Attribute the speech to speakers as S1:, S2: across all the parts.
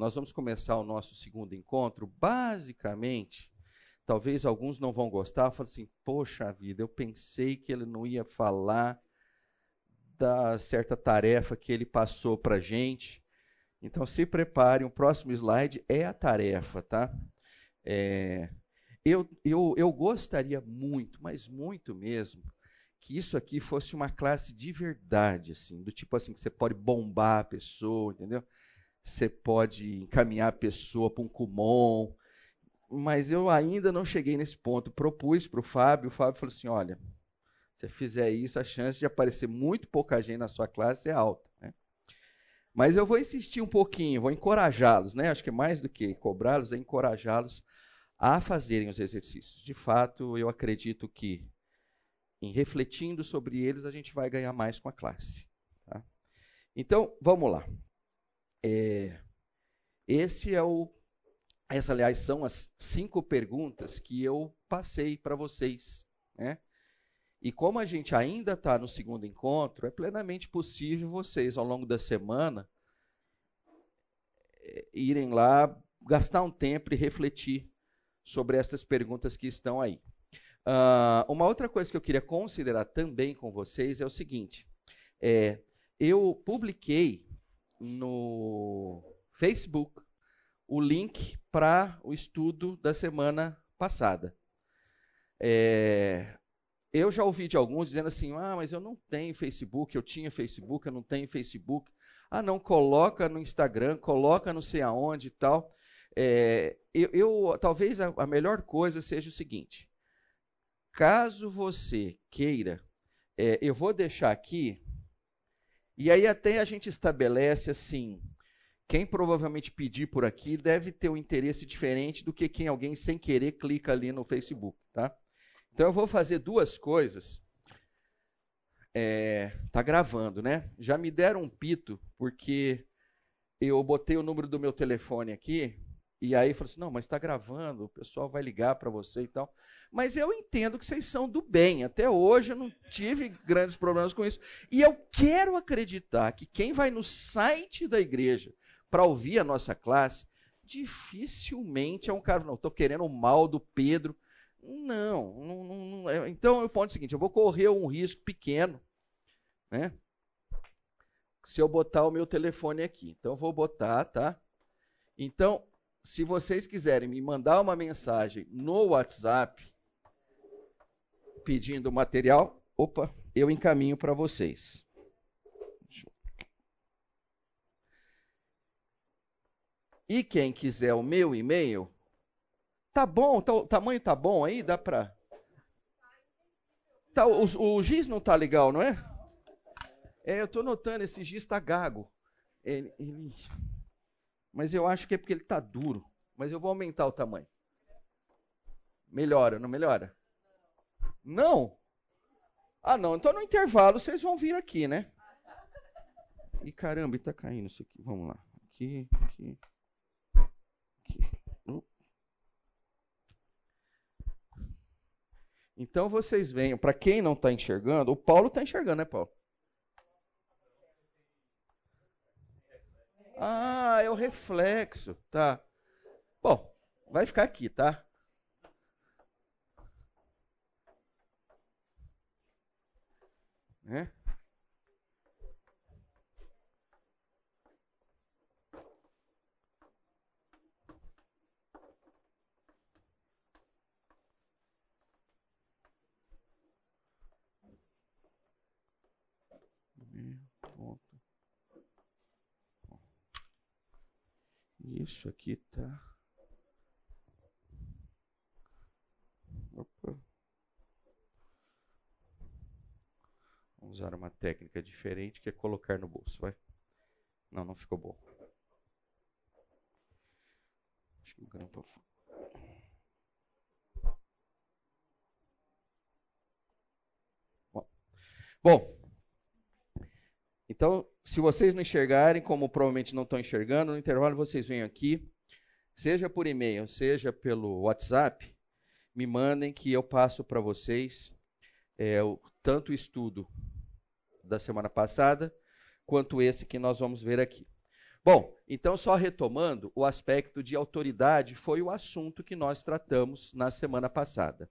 S1: nós vamos começar o nosso segundo encontro, basicamente, talvez alguns não vão gostar, falam assim, poxa vida, eu pensei que ele não ia falar da certa tarefa que ele passou para gente. Então se preparem, o próximo slide é a tarefa, tá? É, eu, eu, eu gostaria muito, mas muito mesmo, que isso aqui fosse uma classe de verdade, assim, do tipo assim, que você pode bombar a pessoa, entendeu? Você pode encaminhar a pessoa para um Kumon, mas eu ainda não cheguei nesse ponto. Propus para o Fábio, o Fábio falou assim: olha, se você fizer isso, a chance de aparecer muito pouca gente na sua classe é alta. Né? Mas eu vou insistir um pouquinho, vou encorajá-los, né? Acho que mais do que cobrá-los, é encorajá-los a fazerem os exercícios. De fato, eu acredito que em refletindo sobre eles, a gente vai ganhar mais com a classe. Tá? Então, vamos lá. É, esse é o. Essas, aliás, são as cinco perguntas que eu passei para vocês. Né? E como a gente ainda está no segundo encontro, é plenamente possível vocês, ao longo da semana, é, irem lá, gastar um tempo e refletir sobre essas perguntas que estão aí. Uh, uma outra coisa que eu queria considerar também com vocês é o seguinte: é, eu publiquei no Facebook o link para o estudo da semana passada. É, eu já ouvi de alguns dizendo assim: ah, mas eu não tenho Facebook, eu tinha Facebook, eu não tenho Facebook. Ah, não, coloca no Instagram, coloca não sei aonde e tal. É, eu, eu, talvez a, a melhor coisa seja o seguinte: caso você queira, é, eu vou deixar aqui, e aí até a gente estabelece assim. Quem provavelmente pedir por aqui deve ter um interesse diferente do que quem alguém sem querer clica ali no Facebook, tá? Então eu vou fazer duas coisas. É, tá gravando, né? Já me deram um pito porque eu botei o número do meu telefone aqui e aí falou assim: não, mas está gravando, o pessoal vai ligar para você e tal. Mas eu entendo que vocês são do bem. Até hoje eu não tive grandes problemas com isso. E eu quero acreditar que quem vai no site da igreja para ouvir a nossa classe, dificilmente é um cara, não, estou querendo o mal do Pedro. Não, não, não, é. então eu ponto o seguinte: eu vou correr um risco pequeno, né? Se eu botar o meu telefone aqui. Então eu vou botar, tá? Então, se vocês quiserem me mandar uma mensagem no WhatsApp pedindo material, opa, eu encaminho para vocês. E quem quiser o meu e-mail, tá bom, tá, o tamanho tá bom aí, dá para Tá, o, o, giz não tá legal, não é? É, eu tô notando, esse giz tá gago. Ele, ele... Mas eu acho que é porque ele está duro. Mas eu vou aumentar o tamanho. Melhora, não melhora? Não? Ah, não. Então no intervalo vocês vão vir aqui, né? E caramba, está caindo isso aqui. Vamos lá. Aqui, aqui. Aqui. Então vocês venham. Para quem não está enxergando, o Paulo está enxergando, né, Paulo? Ah, é o reflexo, tá. Bom, vai ficar aqui, tá? Né? Isso aqui tá. Opa. Vamos usar uma técnica diferente que é colocar no bolso, vai. Não, não ficou bom. Acho que o grampo Bom, então, se vocês não enxergarem, como provavelmente não estão enxergando, no intervalo vocês vêm aqui, seja por e-mail, seja pelo WhatsApp, me mandem que eu passo para vocês é, o, tanto o estudo da semana passada, quanto esse que nós vamos ver aqui. Bom, então só retomando, o aspecto de autoridade foi o assunto que nós tratamos na semana passada.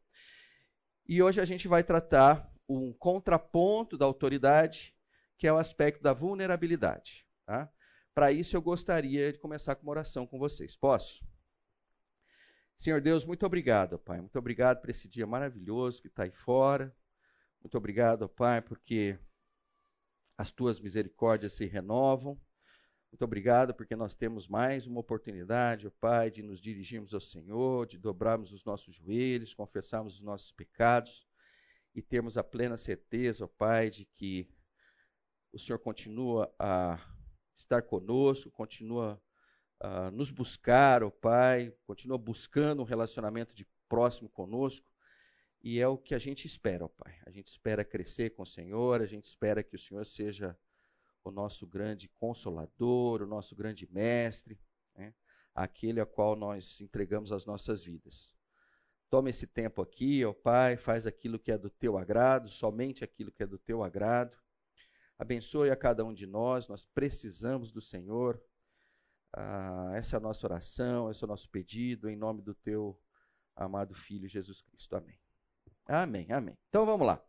S1: E hoje a gente vai tratar um contraponto da autoridade, que é o aspecto da vulnerabilidade. Tá? Para isso, eu gostaria de começar com uma oração com vocês. Posso? Senhor Deus, muito obrigado, Pai. Muito obrigado por esse dia maravilhoso que está aí fora. Muito obrigado, Pai, porque as tuas misericórdias se renovam. Muito obrigado porque nós temos mais uma oportunidade, ó Pai, de nos dirigirmos ao Senhor, de dobrarmos os nossos joelhos, confessarmos os nossos pecados e termos a plena certeza, ó Pai, de que o Senhor continua a estar conosco, continua a nos buscar, ó Pai, continua buscando um relacionamento de próximo conosco. E é o que a gente espera, ó Pai. A gente espera crescer com o Senhor, a gente espera que o Senhor seja o nosso grande consolador, o nosso grande mestre, né? aquele a qual nós entregamos as nossas vidas. Toma esse tempo aqui, ó Pai, faz aquilo que é do teu agrado, somente aquilo que é do teu agrado. Abençoe a cada um de nós, nós precisamos do Senhor. Ah, essa é a nossa oração, esse é o nosso pedido, em nome do teu amado Filho Jesus Cristo. Amém. Amém, amém. Então vamos lá.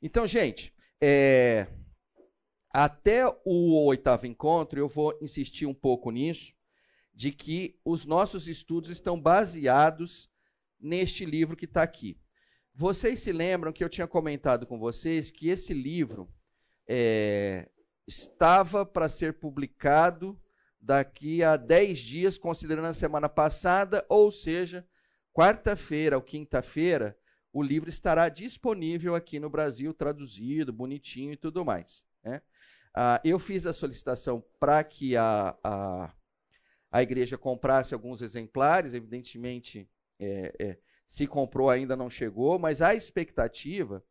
S1: Então, gente, é, até o oitavo encontro, eu vou insistir um pouco nisso, de que os nossos estudos estão baseados neste livro que está aqui. Vocês se lembram que eu tinha comentado com vocês que esse livro é, estava para ser publicado daqui a 10 dias, considerando a semana passada, ou seja, quarta-feira ou quinta-feira, o livro estará disponível aqui no Brasil, traduzido, bonitinho e tudo mais. Né? Uh, eu fiz a solicitação para que a, a, a igreja comprasse alguns exemplares, evidentemente, é, é, se comprou ainda não chegou, mas a expectativa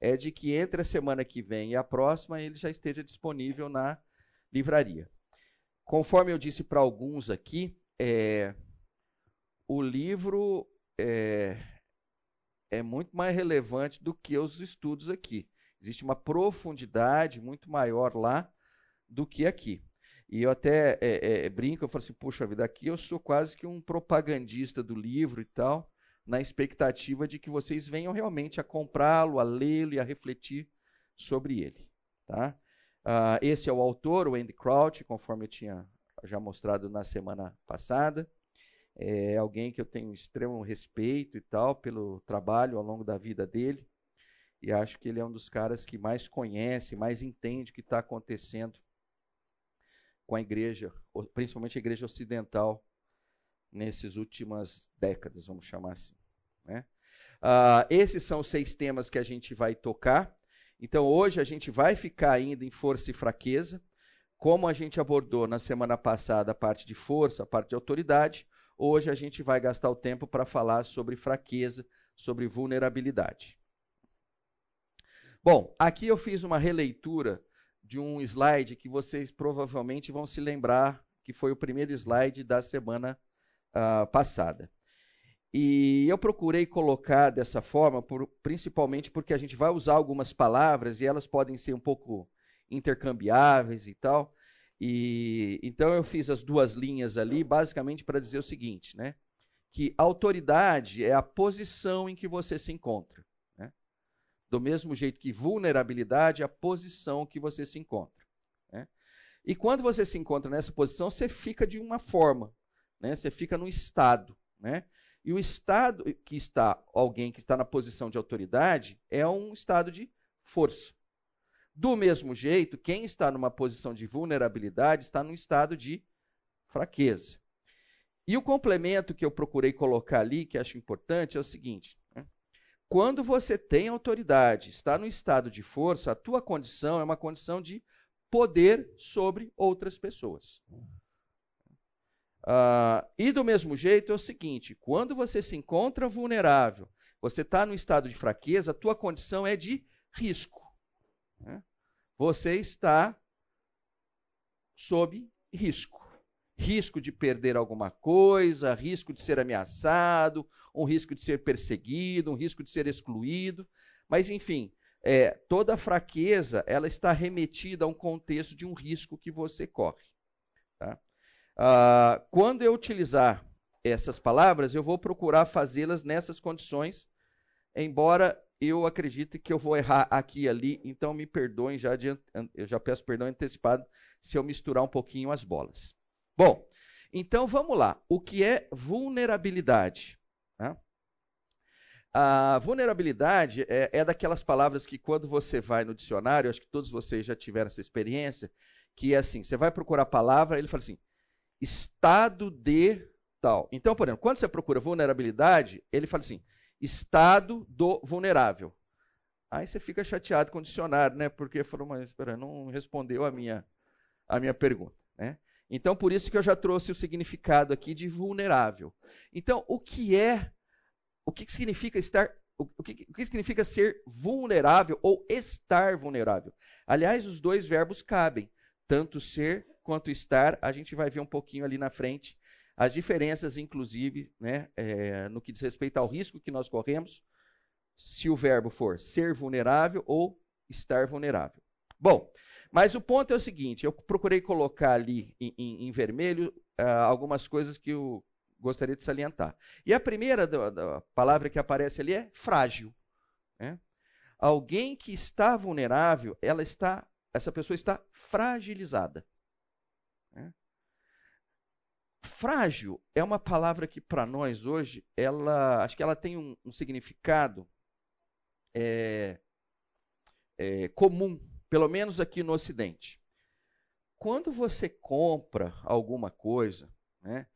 S1: é de que entre a semana que vem e a próxima ele já esteja disponível na livraria. Conforme eu disse para alguns aqui, é, o livro é, é muito mais relevante do que os estudos aqui. Existe uma profundidade muito maior lá do que aqui. E eu até é, é, brinco, eu falo assim, puxa vida, aqui eu sou quase que um propagandista do livro e tal, na expectativa de que vocês venham realmente a comprá-lo, a lê-lo e a refletir sobre ele. Tá? Uh, esse é o autor, o Andy Crouch, conforme eu tinha já mostrado na semana passada. É alguém que eu tenho extremo respeito e tal pelo trabalho ao longo da vida dele e acho que ele é um dos caras que mais conhece, mais entende o que está acontecendo com a igreja, principalmente a igreja ocidental, nessas últimas décadas, vamos chamar assim. Né? Uh, esses são os seis temas que a gente vai tocar. Então, hoje a gente vai ficar ainda em força e fraqueza. Como a gente abordou na semana passada a parte de força, a parte de autoridade, hoje a gente vai gastar o tempo para falar sobre fraqueza, sobre vulnerabilidade. Bom, aqui eu fiz uma releitura de um slide que vocês provavelmente vão se lembrar que foi o primeiro slide da semana uh, passada. E eu procurei colocar dessa forma, por, principalmente porque a gente vai usar algumas palavras e elas podem ser um pouco intercambiáveis e tal. E então eu fiz as duas linhas ali, basicamente para dizer o seguinte, né? Que autoridade é a posição em que você se encontra. Do mesmo jeito que vulnerabilidade é a posição que você se encontra. Né? E quando você se encontra nessa posição, você fica de uma forma, né? você fica no estado. Né? E o estado que está, alguém que está na posição de autoridade, é um estado de força. Do mesmo jeito, quem está numa posição de vulnerabilidade está num estado de fraqueza. E o complemento que eu procurei colocar ali, que acho importante, é o seguinte: quando você tem autoridade, está no estado de força, a tua condição é uma condição de poder sobre outras pessoas. Uh, e do mesmo jeito é o seguinte: quando você se encontra vulnerável, você está no estado de fraqueza, a tua condição é de risco. Né? Você está sob risco risco de perder alguma coisa, risco de ser ameaçado, um risco de ser perseguido, um risco de ser excluído. Mas, enfim, é, toda fraqueza ela está remetida a um contexto de um risco que você corre. Tá? Uh, quando eu utilizar essas palavras, eu vou procurar fazê-las nessas condições, embora eu acredite que eu vou errar aqui e ali, então me perdoem, já eu já peço perdão antecipado se eu misturar um pouquinho as bolas. Bom, então vamos lá. O que é vulnerabilidade? Né? A vulnerabilidade é, é, daquelas palavras que, quando você vai no dicionário, acho que todos vocês já tiveram essa experiência, que é assim: você vai procurar a palavra, ele fala assim, estado de tal. Então, por exemplo, quando você procura vulnerabilidade, ele fala assim, estado do vulnerável. Aí você fica chateado com o dicionário, né? Porque falou, mas espera, não respondeu a minha, a minha pergunta, né? Então, por isso que eu já trouxe o significado aqui de vulnerável. Então, o que é o que significa estar o que, o que significa ser vulnerável ou estar vulnerável? Aliás, os dois verbos cabem, tanto ser quanto estar. A gente vai ver um pouquinho ali na frente as diferenças, inclusive, né, é, no que diz respeito ao risco que nós corremos, se o verbo for ser vulnerável ou estar vulnerável. Bom, mas o ponto é o seguinte: eu procurei colocar ali em, em, em vermelho uh, algumas coisas que o gostaria de salientar. E a primeira da, da palavra que aparece ali é frágil. Né? Alguém que está vulnerável, ela está, essa pessoa está fragilizada. Frágil é uma palavra que para nós hoje, ela, acho que ela tem um, um significado é, é, comum, pelo menos aqui no Ocidente. Quando você compra alguma coisa, né,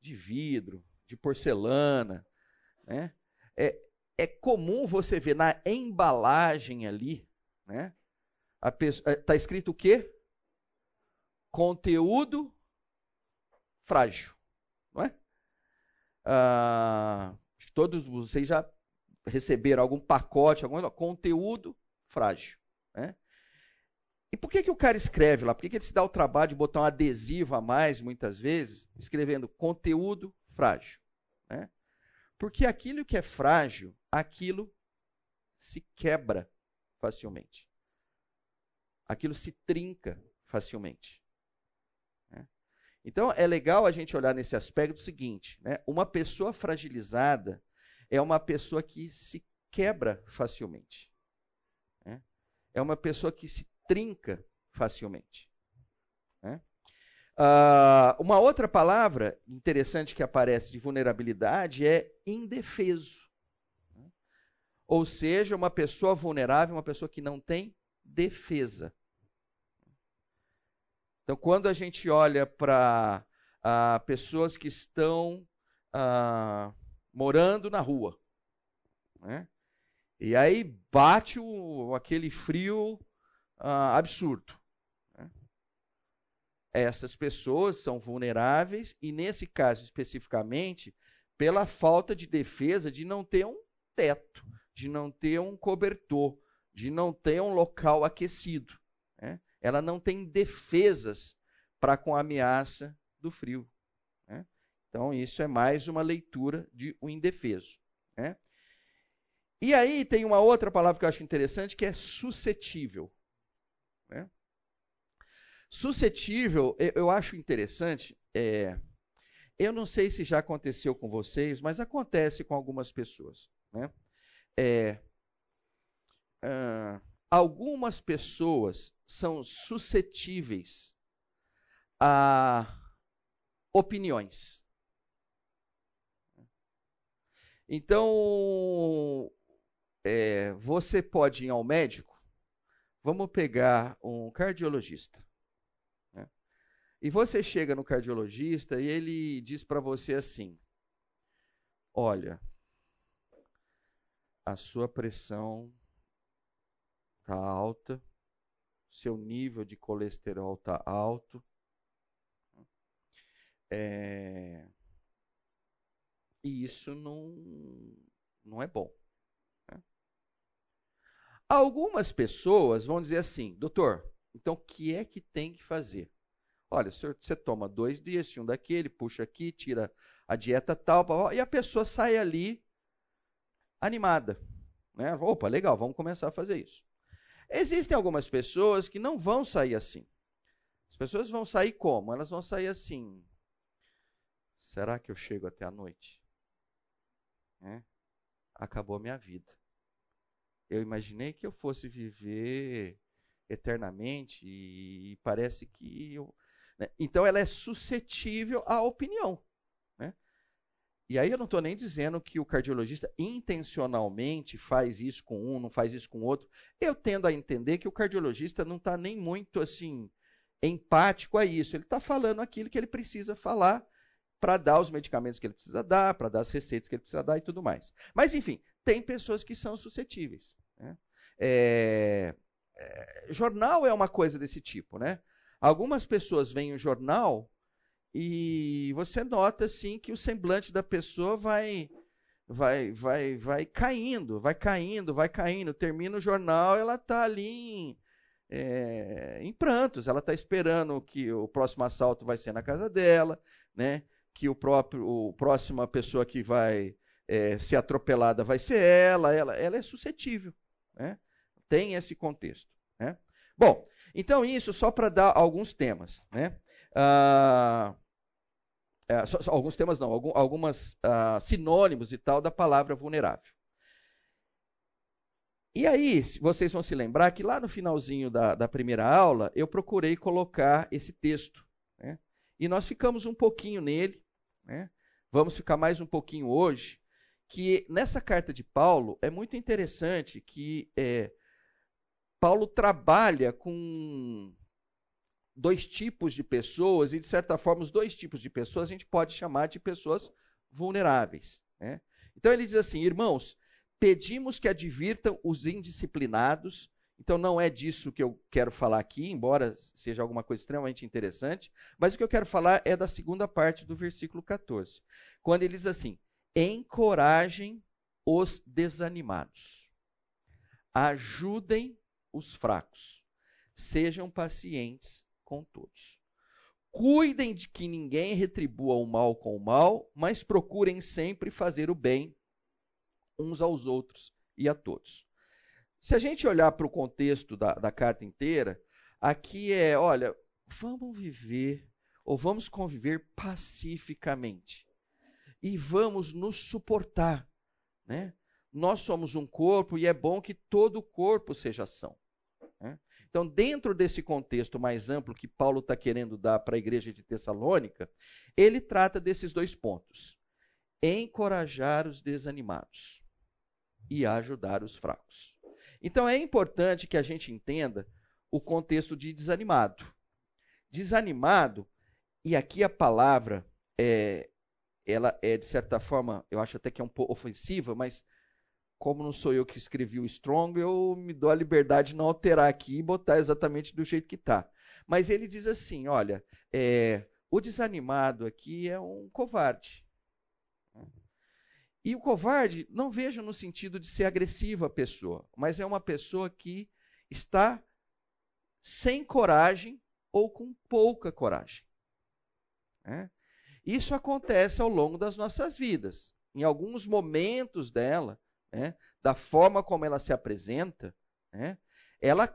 S1: de vidro, de porcelana. Né? É, é comum você ver na embalagem ali, né? Está é, escrito o quê? Conteúdo frágil, não é? Ah, todos vocês já receberam algum pacote, algum conteúdo frágil, né? E por que, que o cara escreve lá? Por que, que ele se dá o trabalho de botar um adesivo a mais, muitas vezes, escrevendo conteúdo frágil? Né? Porque aquilo que é frágil, aquilo se quebra facilmente. Aquilo se trinca facilmente. Então, é legal a gente olhar nesse aspecto seguinte: né? uma pessoa fragilizada é uma pessoa que se quebra facilmente. Né? É uma pessoa que se trinca facilmente. Né? Uh, uma outra palavra interessante que aparece de vulnerabilidade é indefeso. Né? Ou seja, uma pessoa vulnerável, uma pessoa que não tem defesa. Então, quando a gente olha para uh, pessoas que estão uh, morando na rua, né? e aí bate o, aquele frio uh, absurdo. Né? Essas pessoas são vulneráveis e, nesse caso especificamente, pela falta de defesa de não ter um teto, de não ter um cobertor, de não ter um local aquecido. Ela não tem defesas para com a ameaça do frio. Né? Então, isso é mais uma leitura de um indefeso. Né? E aí tem uma outra palavra que eu acho interessante, que é suscetível. Né? Suscetível, eu acho interessante. É, eu não sei se já aconteceu com vocês, mas acontece com algumas pessoas. Né? É, algumas pessoas são suscetíveis a opiniões. Então, é, você pode ir ao médico Vamos pegar um cardiologista. Né? E você chega no cardiologista e ele diz para você assim: Olha, a sua pressão está alta, seu nível de colesterol está alto. É, e isso não, não é bom. Algumas pessoas vão dizer assim, doutor, então o que é que tem que fazer? Olha, senhor, você toma dois dias, um daquele, puxa aqui, tira a dieta tal, e a pessoa sai ali animada. Né? Opa, legal, vamos começar a fazer isso. Existem algumas pessoas que não vão sair assim. As pessoas vão sair como? Elas vão sair assim. Será que eu chego até a noite? É? Acabou a minha vida. Eu imaginei que eu fosse viver eternamente e parece que eu. Né? Então ela é suscetível à opinião. E aí eu não estou nem dizendo que o cardiologista intencionalmente faz isso com um, não faz isso com outro. Eu tendo a entender que o cardiologista não está nem muito assim empático a isso. Ele está falando aquilo que ele precisa falar para dar os medicamentos que ele precisa dar, para dar as receitas que ele precisa dar e tudo mais. Mas, enfim, tem pessoas que são suscetíveis. Né? É, é, jornal é uma coisa desse tipo, né? Algumas pessoas veem o jornal e você nota assim que o semblante da pessoa vai vai vai vai caindo, vai caindo, vai caindo. Termina o jornal, ela está ali em, é, em prantos. Ela está esperando que o próximo assalto vai ser na casa dela, né? Que o próprio o próxima pessoa que vai é, ser atropelada vai ser ela. Ela ela é suscetível, né? tem esse contexto. Né? Bom, então isso só para dar alguns temas. Né? Ah, é, só, só, alguns temas não, algum, algumas ah, sinônimos e tal da palavra vulnerável. E aí, vocês vão se lembrar que lá no finalzinho da, da primeira aula, eu procurei colocar esse texto. Né? E nós ficamos um pouquinho nele, né? vamos ficar mais um pouquinho hoje, que nessa carta de Paulo é muito interessante que é, Paulo trabalha com dois tipos de pessoas, e de certa forma, os dois tipos de pessoas a gente pode chamar de pessoas vulneráveis. Né? Então ele diz assim: irmãos, pedimos que advirtam os indisciplinados. Então não é disso que eu quero falar aqui, embora seja alguma coisa extremamente interessante, mas o que eu quero falar é da segunda parte do versículo 14, quando ele diz assim: encorajem os desanimados, ajudem os fracos. Sejam pacientes com todos. Cuidem de que ninguém retribua o mal com o mal, mas procurem sempre fazer o bem uns aos outros e a todos. Se a gente olhar para o contexto da, da carta inteira, aqui é: olha, vamos viver ou vamos conviver pacificamente e vamos nos suportar, né? Nós somos um corpo e é bom que todo o corpo seja ação. Então, dentro desse contexto mais amplo que Paulo está querendo dar para a igreja de Tessalônica, ele trata desses dois pontos: encorajar os desanimados e ajudar os fracos. Então, é importante que a gente entenda o contexto de desanimado. Desanimado, e aqui a palavra é, ela é de certa forma, eu acho até que é um pouco ofensiva, mas como não sou eu que escrevi o Strong, eu me dou a liberdade de não alterar aqui e botar exatamente do jeito que está. Mas ele diz assim: olha, é, o desanimado aqui é um covarde. E o covarde, não vejo no sentido de ser agressiva a pessoa, mas é uma pessoa que está sem coragem ou com pouca coragem. É? Isso acontece ao longo das nossas vidas. Em alguns momentos dela, né, da forma como ela se apresenta, né, ela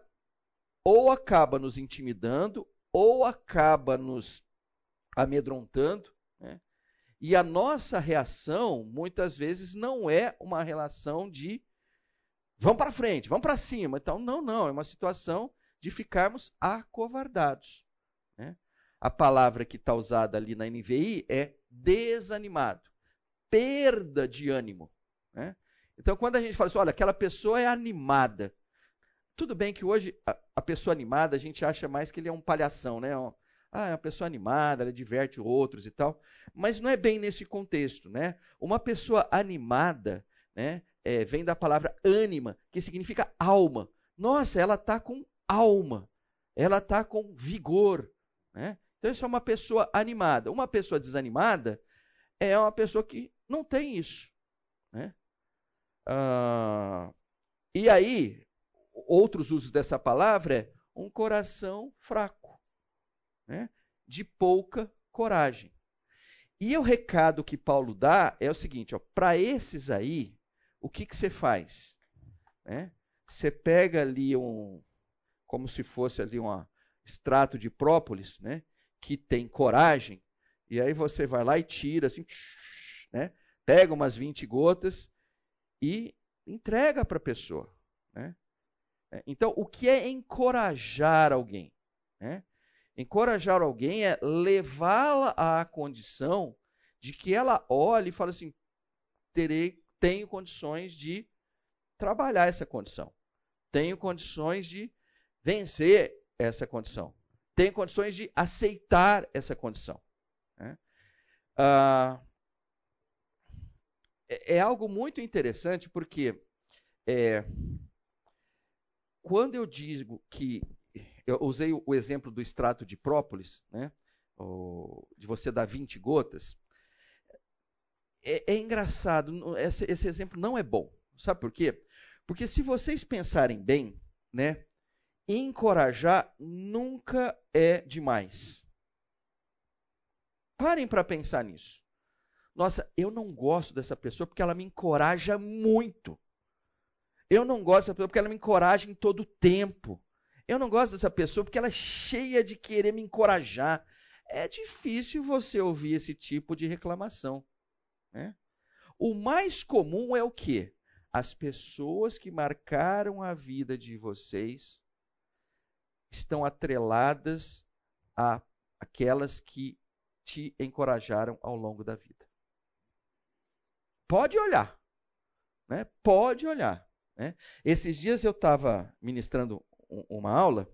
S1: ou acaba nos intimidando, ou acaba nos amedrontando, né, e a nossa reação, muitas vezes, não é uma relação de vamos para frente, vamos para cima. Então, não, não, é uma situação de ficarmos acovardados. Né? A palavra que está usada ali na NVI é desanimado, perda de ânimo. Né? Então, quando a gente fala assim, olha, aquela pessoa é animada. Tudo bem que hoje a, a pessoa animada, a gente acha mais que ele é um palhação, né? Ah, é uma pessoa animada, ela diverte outros e tal. Mas não é bem nesse contexto, né? Uma pessoa animada, né? É, vem da palavra ânima, que significa alma. Nossa, ela está com alma. Ela está com vigor, né? Então, isso é uma pessoa animada. Uma pessoa desanimada é uma pessoa que não tem isso, né? Ah, e aí, outros usos dessa palavra é um coração fraco, né? de pouca coragem. E o recado que Paulo dá é o seguinte: para esses aí, o que, que você faz? Né? Você pega ali um, como se fosse ali uma, extrato de própolis, né? Que tem coragem, e aí você vai lá e tira, assim, né? Pega umas 20 gotas e entrega para a pessoa, né? É, então, o que é encorajar alguém? Né? Encorajar alguém é levá-la à condição de que ela olhe e fale assim: terei, tenho condições de trabalhar essa condição, tenho condições de vencer essa condição, tenho condições de aceitar essa condição. Né? Ah, é, é, algo muito interessante porque é, quando eu digo que eu usei o exemplo do extrato de própolis, né? de você dar 20 gotas, é, é engraçado, esse, esse, exemplo não é bom. Sabe por quê? Porque se vocês pensarem bem, né, encorajar nunca é demais. Parem para pensar nisso. Nossa, eu não gosto dessa pessoa porque ela me encoraja muito. Eu não gosto dessa pessoa porque ela me encoraja em todo o tempo. Eu não gosto dessa pessoa porque ela é cheia de querer me encorajar. É difícil você ouvir esse tipo de reclamação. Né? O mais comum é o quê? As pessoas que marcaram a vida de vocês estão atreladas a aquelas que te encorajaram ao longo da vida. Pode olhar, né? Pode olhar. Né? Esses dias eu estava ministrando uma aula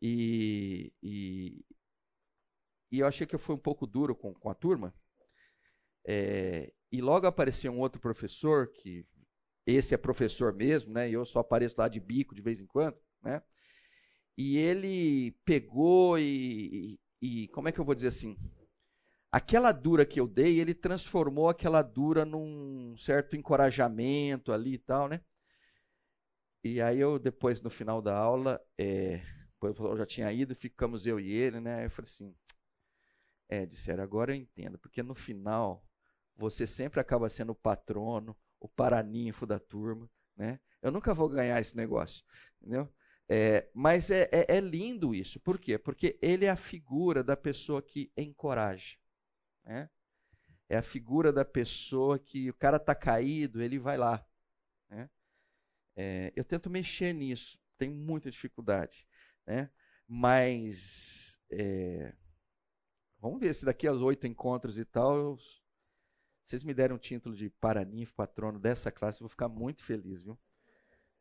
S1: e, e, e, eu achei que eu fui um pouco duro com, com a turma. É, e logo apareceu um outro professor, que esse é professor mesmo, né? E eu só apareço lá de bico de vez em quando, né? E ele pegou e, e, e como é que eu vou dizer assim? Aquela dura que eu dei, ele transformou aquela dura num certo encorajamento ali e tal, né? E aí eu, depois, no final da aula, é, eu já tinha ido, ficamos eu e ele, né? Eu falei assim, é, disseram, agora eu entendo, porque no final você sempre acaba sendo o patrono, o paraninfo da turma, né? Eu nunca vou ganhar esse negócio, entendeu? É, mas é, é, é, lindo isso. Por quê? Porque ele é a figura da pessoa que encoraja. Né? É a figura da pessoa que o cara está caído, ele vai lá. Né? É, eu tento mexer nisso, tenho muita dificuldade. Né? Mas é, vamos ver se daqui aos oito encontros e tal, eu, vocês me deram um título de paraninfo, patrono dessa classe, eu vou ficar muito feliz, viu?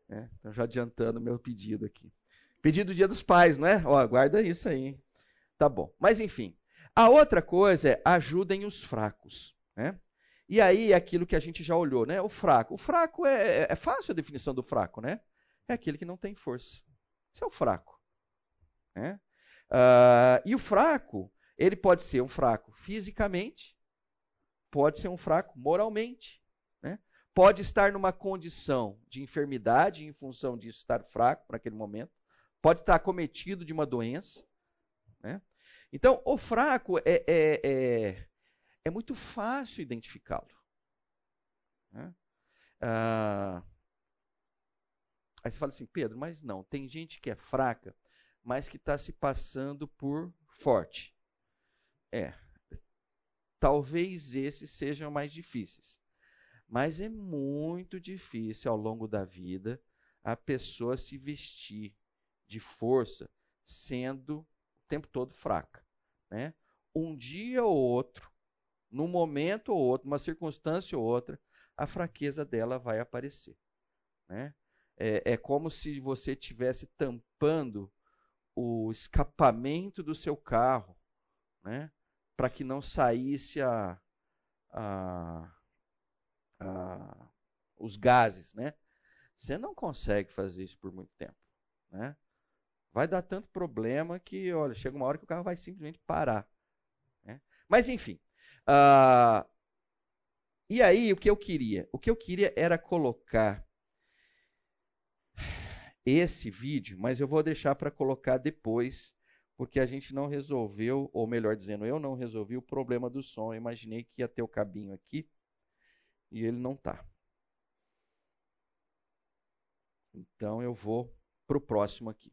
S1: É, então já adiantando meu pedido aqui. Pedido do dia dos pais, não é? Ó, isso aí. Hein? Tá bom. Mas enfim. A outra coisa é ajudem os fracos. Né? E aí, aquilo que a gente já olhou, né? O fraco. O fraco é, é, é fácil a definição do fraco, né? É aquele que não tem força. Isso é o fraco. Né? Uh, e o fraco, ele pode ser um fraco fisicamente, pode ser um fraco moralmente, né? pode estar numa condição de enfermidade em função de estar fraco naquele momento, pode estar cometido de uma doença. Né? Então, o fraco é, é, é é muito fácil identificá-lo. Né? Ah, aí você fala assim, Pedro, mas não, tem gente que é fraca, mas que está se passando por forte. É, talvez esses sejam mais difíceis. Mas é muito difícil ao longo da vida a pessoa se vestir de força sendo tempo todo fraca. Né? Um dia ou outro, num momento ou outro, uma circunstância ou outra, a fraqueza dela vai aparecer. Né? É, é como se você estivesse tampando o escapamento do seu carro, né? para que não saísse a, a, a, os gases. Né? Você não consegue fazer isso por muito tempo. Né? Vai dar tanto problema que, olha, chega uma hora que o carro vai simplesmente parar. Né? Mas, enfim, ah, e aí, o que eu queria? O que eu queria era colocar esse vídeo, mas eu vou deixar para colocar depois, porque a gente não resolveu, ou melhor dizendo, eu não resolvi o problema do som. Eu imaginei que ia ter o cabinho aqui e ele não está. Então eu vou para o próximo aqui.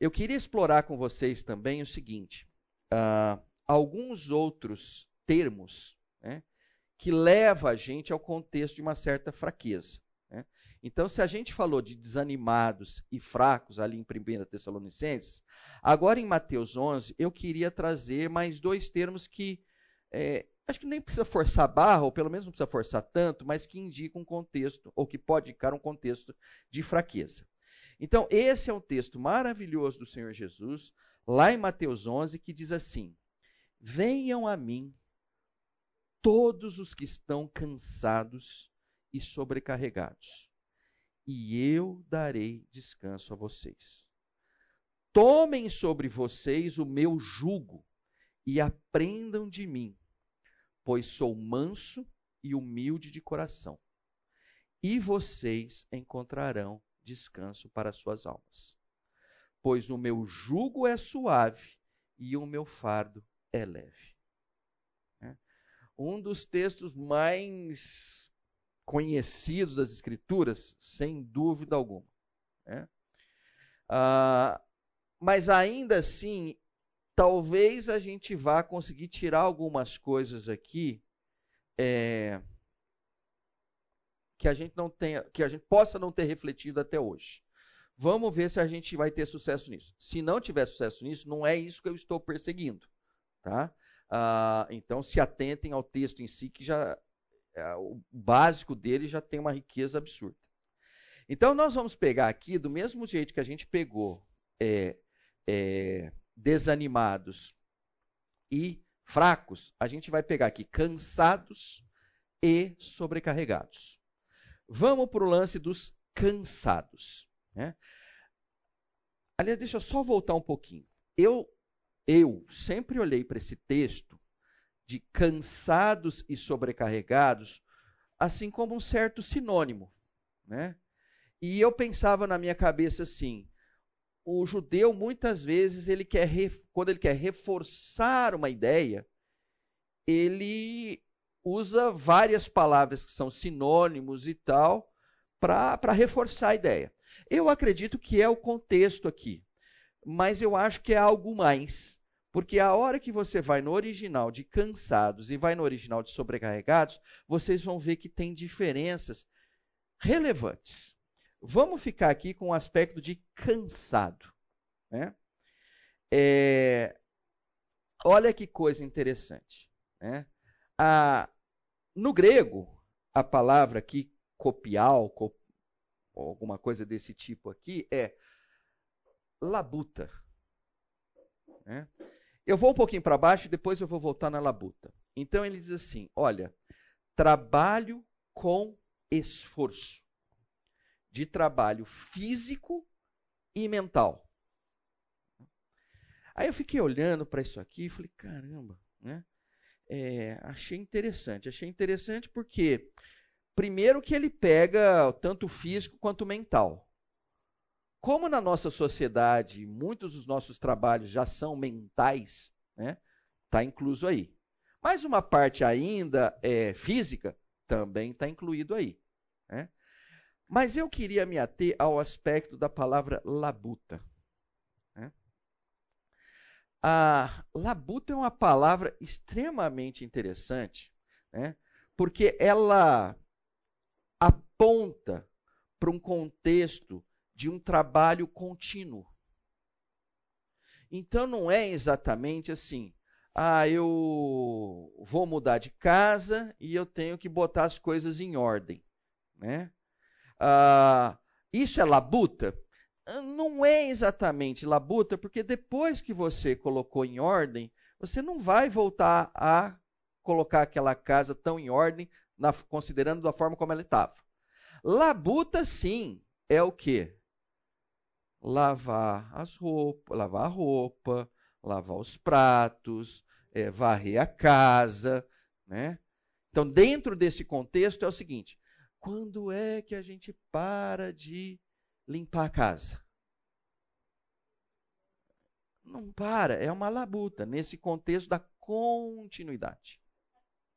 S1: Eu queria explorar com vocês também o seguinte: uh, alguns outros termos né, que levam a gente ao contexto de uma certa fraqueza. Né? Então, se a gente falou de desanimados e fracos ali em 1 Tessalonicenses, agora em Mateus 11, eu queria trazer mais dois termos que é, acho que nem precisa forçar barra, ou pelo menos não precisa forçar tanto, mas que indicam um contexto, ou que pode indicar um contexto de fraqueza. Então, esse é um texto maravilhoso do Senhor Jesus, lá em Mateus 11, que diz assim: Venham a mim todos os que estão cansados e sobrecarregados, e eu darei descanso a vocês. Tomem sobre vocês o meu jugo e aprendam de mim, pois sou manso e humilde de coração, e vocês encontrarão descanso para suas almas. Pois o meu jugo é suave e o meu fardo é leve. É. Um dos textos mais conhecidos das Escrituras, sem dúvida alguma. É. Ah, mas ainda assim, talvez a gente vá conseguir tirar algumas coisas aqui é, que a gente não tenha, que a gente possa não ter refletido até hoje. Vamos ver se a gente vai ter sucesso nisso. Se não tiver sucesso nisso, não é isso que eu estou perseguindo. Tá? Ah, então, se atentem ao texto em si, que já é, o básico dele já tem uma riqueza absurda. Então, nós vamos pegar aqui, do mesmo jeito que a gente pegou é, é, desanimados e fracos, a gente vai pegar aqui cansados e sobrecarregados. Vamos para o lance dos cansados. Né? Aliás, deixa eu só voltar um pouquinho. Eu eu sempre olhei para esse texto de cansados e sobrecarregados, assim como um certo sinônimo, né? E eu pensava na minha cabeça assim: o judeu muitas vezes ele quer quando ele quer reforçar uma ideia, ele usa várias palavras que são sinônimos e tal para reforçar a ideia. Eu acredito que é o contexto aqui, mas eu acho que é algo mais. Porque a hora que você vai no original de cansados e vai no original de sobrecarregados, vocês vão ver que tem diferenças relevantes. Vamos ficar aqui com o aspecto de cansado. Né? É, olha que coisa interessante. Né? A, no grego, a palavra aqui, copial, cop, alguma coisa desse tipo aqui, é labuta. Né? Eu vou um pouquinho para baixo e depois eu vou voltar na labuta. Então ele diz assim: olha, trabalho com esforço, de trabalho físico e mental. Aí eu fiquei olhando para isso aqui e falei: caramba, né? É, achei interessante. Achei interessante porque, primeiro, que ele pega tanto físico quanto mental. Como na nossa sociedade muitos dos nossos trabalhos já são mentais, né? Está incluso aí. Mas uma parte ainda é física também está incluído aí. Né? Mas eu queria me ater ao aspecto da palavra labuta. A labuta é uma palavra extremamente interessante, né? porque ela aponta para um contexto de um trabalho contínuo. Então não é exatamente assim, ah, eu vou mudar de casa e eu tenho que botar as coisas em ordem, né? Ah, isso é labuta? Ah, não é exatamente labuta, porque depois que você colocou em ordem, você não vai voltar a colocar aquela casa tão em ordem, na, considerando da forma como ela estava. Labuta, sim, é o quê? lavar as roupas, lavar a roupa, lavar os pratos, é, varrer a casa, né? Então, dentro desse contexto é o seguinte: quando é que a gente para de limpar a casa? Não para, é uma labuta nesse contexto da continuidade.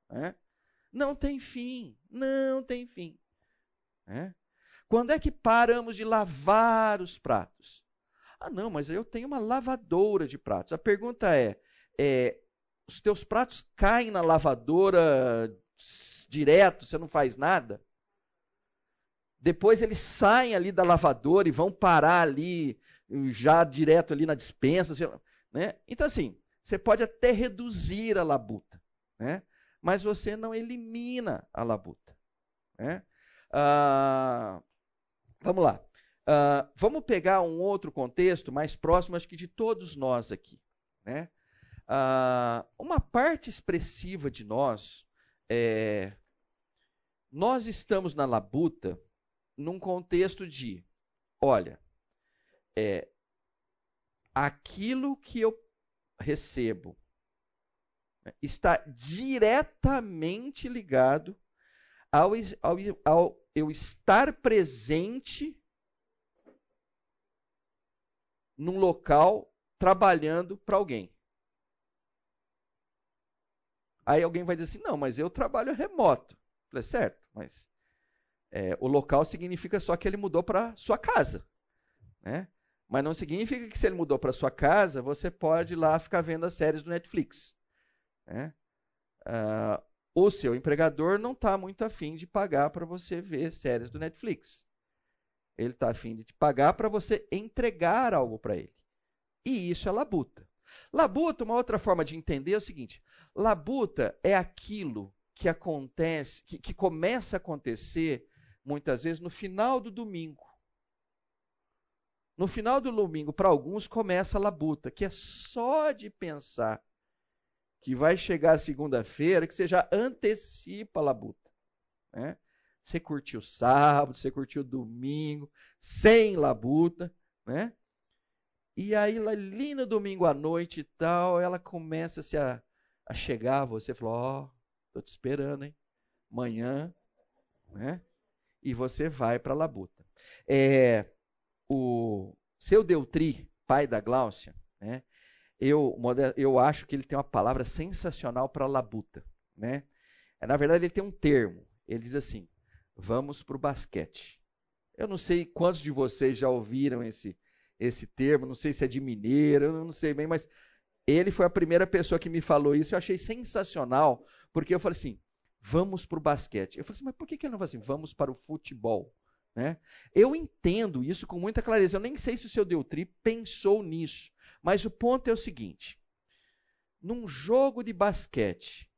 S1: Né? Não tem fim, não tem fim. Né? Quando é que paramos de lavar os pratos? Ah, não, mas eu tenho uma lavadora de pratos. A pergunta é, é os teus pratos caem na lavadora direto, você não faz nada? Depois eles saem ali da lavadora e vão parar ali, já direto ali na dispensa. Né? Então, assim, você pode até reduzir a labuta, né? mas você não elimina a labuta. Né? Ah, vamos lá. Ah, vamos pegar um outro contexto mais próximo, acho que de todos nós aqui. Né? Ah, uma parte expressiva de nós, é, nós estamos na labuta num contexto de, olha, é, aquilo que eu recebo né, está diretamente ligado ao, ao, ao eu estar presente num local trabalhando para alguém. Aí alguém vai dizer assim: não, mas eu trabalho remoto. Falei, certo, mas é, o local significa só que ele mudou para sua casa. Né? Mas não significa que se ele mudou para sua casa, você pode ir lá ficar vendo as séries do Netflix. Né? Uh, o seu empregador não está muito afim de pagar para você ver séries do Netflix. Ele está afim de te pagar para você entregar algo para ele. E isso é labuta. Labuta, uma outra forma de entender é o seguinte: labuta é aquilo que acontece, que, que começa a acontecer muitas vezes no final do domingo. No final do domingo, para alguns, começa a labuta, que é só de pensar que vai chegar a segunda-feira, que você já antecipa a labuta. Né? Você curtiu sábado, você curtiu domingo, sem labuta, né? E aí, ali no domingo à noite e tal, ela começa -se a, a chegar você, falou, ó, oh, tô te esperando, hein? Amanhã, né? E você vai para a labuta. É, o seu Deltri, pai da Gláucia, né, eu, eu acho que ele tem uma palavra sensacional para labuta. Né? É, na verdade, ele tem um termo. Ele diz assim: vamos para o basquete. Eu não sei quantos de vocês já ouviram esse, esse termo, não sei se é de mineiro, eu não sei bem, mas ele foi a primeira pessoa que me falou isso. Eu achei sensacional, porque eu falei assim: vamos para o basquete. Eu falei assim, mas por que, que ele não fala assim, vamos para o futebol? Né? Eu entendo isso com muita clareza. Eu nem sei se o seu Deltri pensou nisso. Mas o ponto é o seguinte: num jogo de basquete,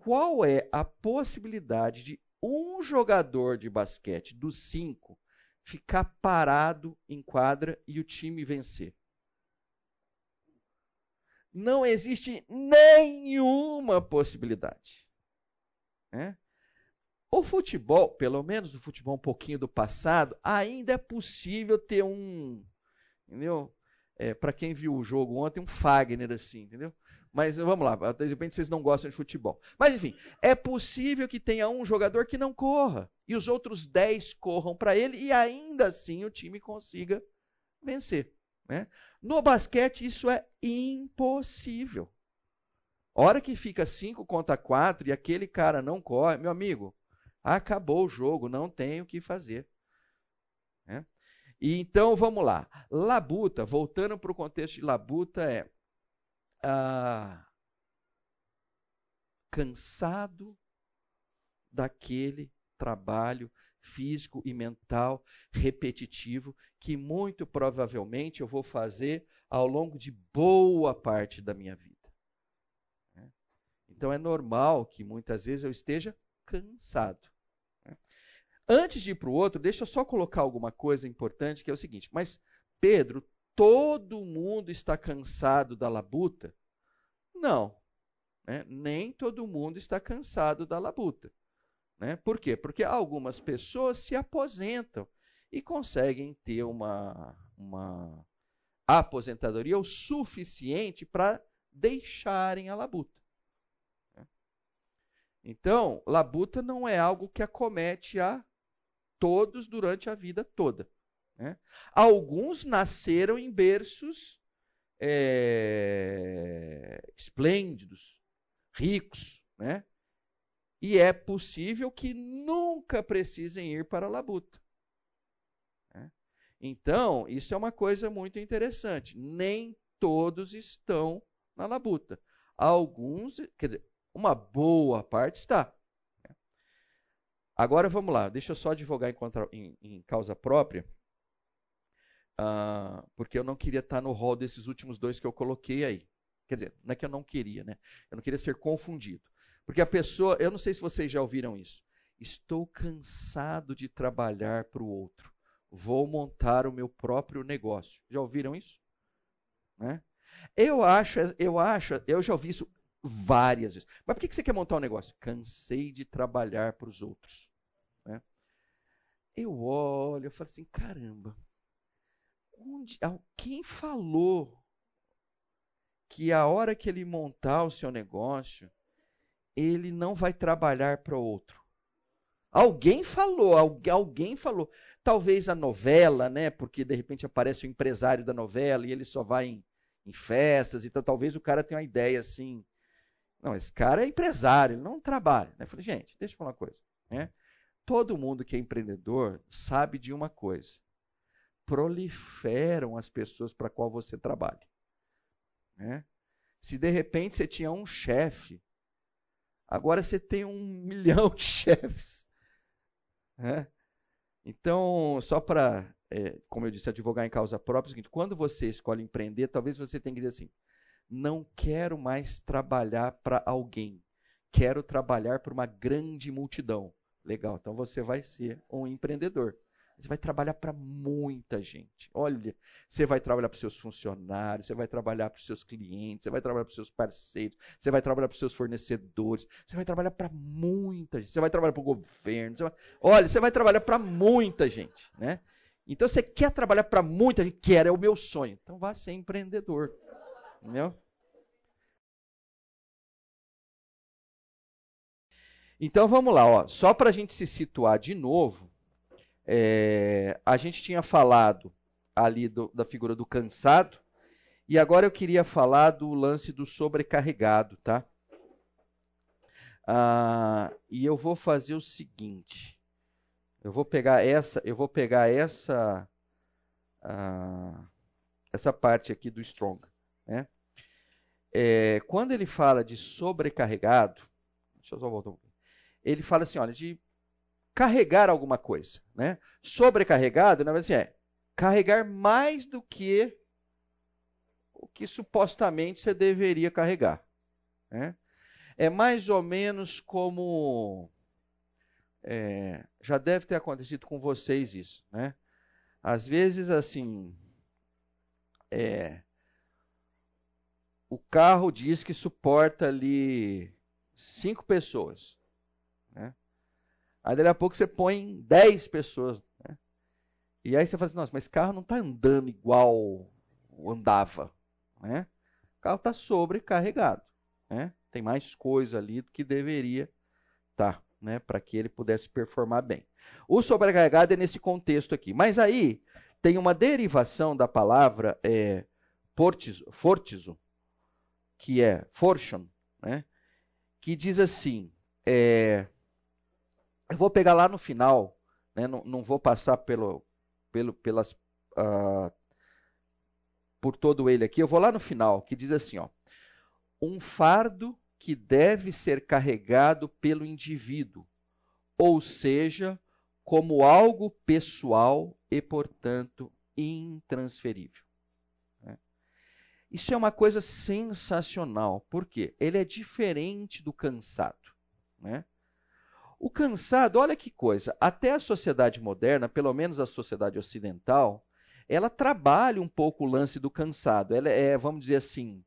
S1: qual é a possibilidade de um jogador de basquete dos cinco ficar parado em quadra e o time vencer? Não existe nenhuma possibilidade. Né? O futebol, pelo menos o futebol um pouquinho do passado, ainda é possível ter um, entendeu? É, para quem viu o jogo ontem, um Fagner assim, entendeu? Mas vamos lá, de repente vocês não gostam de futebol. Mas enfim, é possível que tenha um jogador que não corra e os outros 10 corram para ele e ainda assim o time consiga vencer. Né? No basquete isso é impossível. Hora que fica 5 contra 4 e aquele cara não corre, meu amigo, acabou o jogo, não tem o que fazer. Né? E então vamos lá. Labuta, voltando para o contexto de labuta, é ah, cansado daquele trabalho físico e mental repetitivo que muito provavelmente eu vou fazer ao longo de boa parte da minha vida. Então é normal que muitas vezes eu esteja cansado. Né? Antes de ir para o outro, deixa eu só colocar alguma coisa importante, que é o seguinte: mas Pedro, todo mundo está cansado da labuta? Não. Né? Nem todo mundo está cansado da labuta. Né? Por quê? Porque algumas pessoas se aposentam e conseguem ter uma, uma aposentadoria o suficiente para deixarem a labuta. Então, labuta não é algo que acomete a todos durante a vida toda. Né? Alguns nasceram em berços é, esplêndidos, ricos, né? E é possível que nunca precisem ir para a labuta. Né? Então, isso é uma coisa muito interessante. Nem todos estão na labuta. Alguns, quer dizer, uma boa parte está. Agora vamos lá, deixa eu só advogar em, contra, em, em causa própria, uh, porque eu não queria estar no rol desses últimos dois que eu coloquei aí. Quer dizer, não é que eu não queria, né? Eu não queria ser confundido. Porque a pessoa, eu não sei se vocês já ouviram isso. Estou cansado de trabalhar para o outro. Vou montar o meu próprio negócio. Já ouviram isso? Né? Eu acho, eu acho, eu já ouvi isso várias vezes. Mas por que você quer montar um negócio? Cansei de trabalhar para os outros. Né? Eu olho, eu falo assim, caramba, onde, quem falou que a hora que ele montar o seu negócio, ele não vai trabalhar para outro. Alguém falou, alguém falou. Talvez a novela, né? Porque de repente aparece o empresário da novela e ele só vai em, em festas, então talvez o cara tenha uma ideia assim. Não, esse cara é empresário, ele não trabalha. Né? Eu falei, gente, deixa eu falar uma coisa. Né? Todo mundo que é empreendedor sabe de uma coisa: proliferam as pessoas para qual você trabalha. Né? Se de repente você tinha um chefe, agora você tem um milhão de chefes. Né? Então, só para, é, como eu disse, advogar em causa própria, é o seguinte: quando você escolhe empreender, talvez você tenha que dizer assim: não quero mais trabalhar para alguém, quero trabalhar para uma grande multidão. Legal, então você vai ser um empreendedor. Você vai trabalhar para muita gente. Olha, você vai trabalhar para os seus funcionários, você vai trabalhar para os seus clientes, você vai trabalhar para os seus parceiros, você vai trabalhar para os seus fornecedores, você vai trabalhar para muita gente, você vai trabalhar para o governo. Você vai... Olha, você vai trabalhar para muita gente, né? Então você quer trabalhar para muita gente? Quer, é o meu sonho. Então vá ser empreendedor. Entendeu? Então vamos lá, ó. só para a gente se situar de novo, é, a gente tinha falado ali do, da figura do cansado, e agora eu queria falar do lance do sobrecarregado, tá? Ah, e eu vou fazer o seguinte, eu vou pegar essa, eu vou pegar essa, ah, essa parte aqui do Strong. Né? É, quando ele fala de sobrecarregado, deixa eu só voltar um pouquinho. Ele fala assim, olha, de carregar alguma coisa, né? Sobrecarregado, na verdade, assim, é carregar mais do que o que supostamente você deveria carregar, né? É mais ou menos como é, já deve ter acontecido com vocês isso, né? Às vezes, assim, é, o carro diz que suporta ali cinco pessoas. Aí daqui a pouco você põe dez pessoas. Né? E aí você fala assim, nossa, mas esse carro não está andando igual andava. Né? O carro está sobrecarregado. Né? Tem mais coisa ali do que deveria estar, tá, né? para que ele pudesse performar bem. O sobrecarregado é nesse contexto aqui. Mas aí tem uma derivação da palavra é, fortizo que é Fortune, né? que diz assim, é, eu vou pegar lá no final, né? não, não vou passar pelo, pelo, pelas, uh, por todo ele aqui, eu vou lá no final, que diz assim, ó, um fardo que deve ser carregado pelo indivíduo, ou seja, como algo pessoal e, portanto, intransferível. Isso é uma coisa sensacional. Por quê? Ele é diferente do cansado. Né? O cansado, olha que coisa, até a sociedade moderna, pelo menos a sociedade ocidental, ela trabalha um pouco o lance do cansado. Ela é, vamos dizer assim,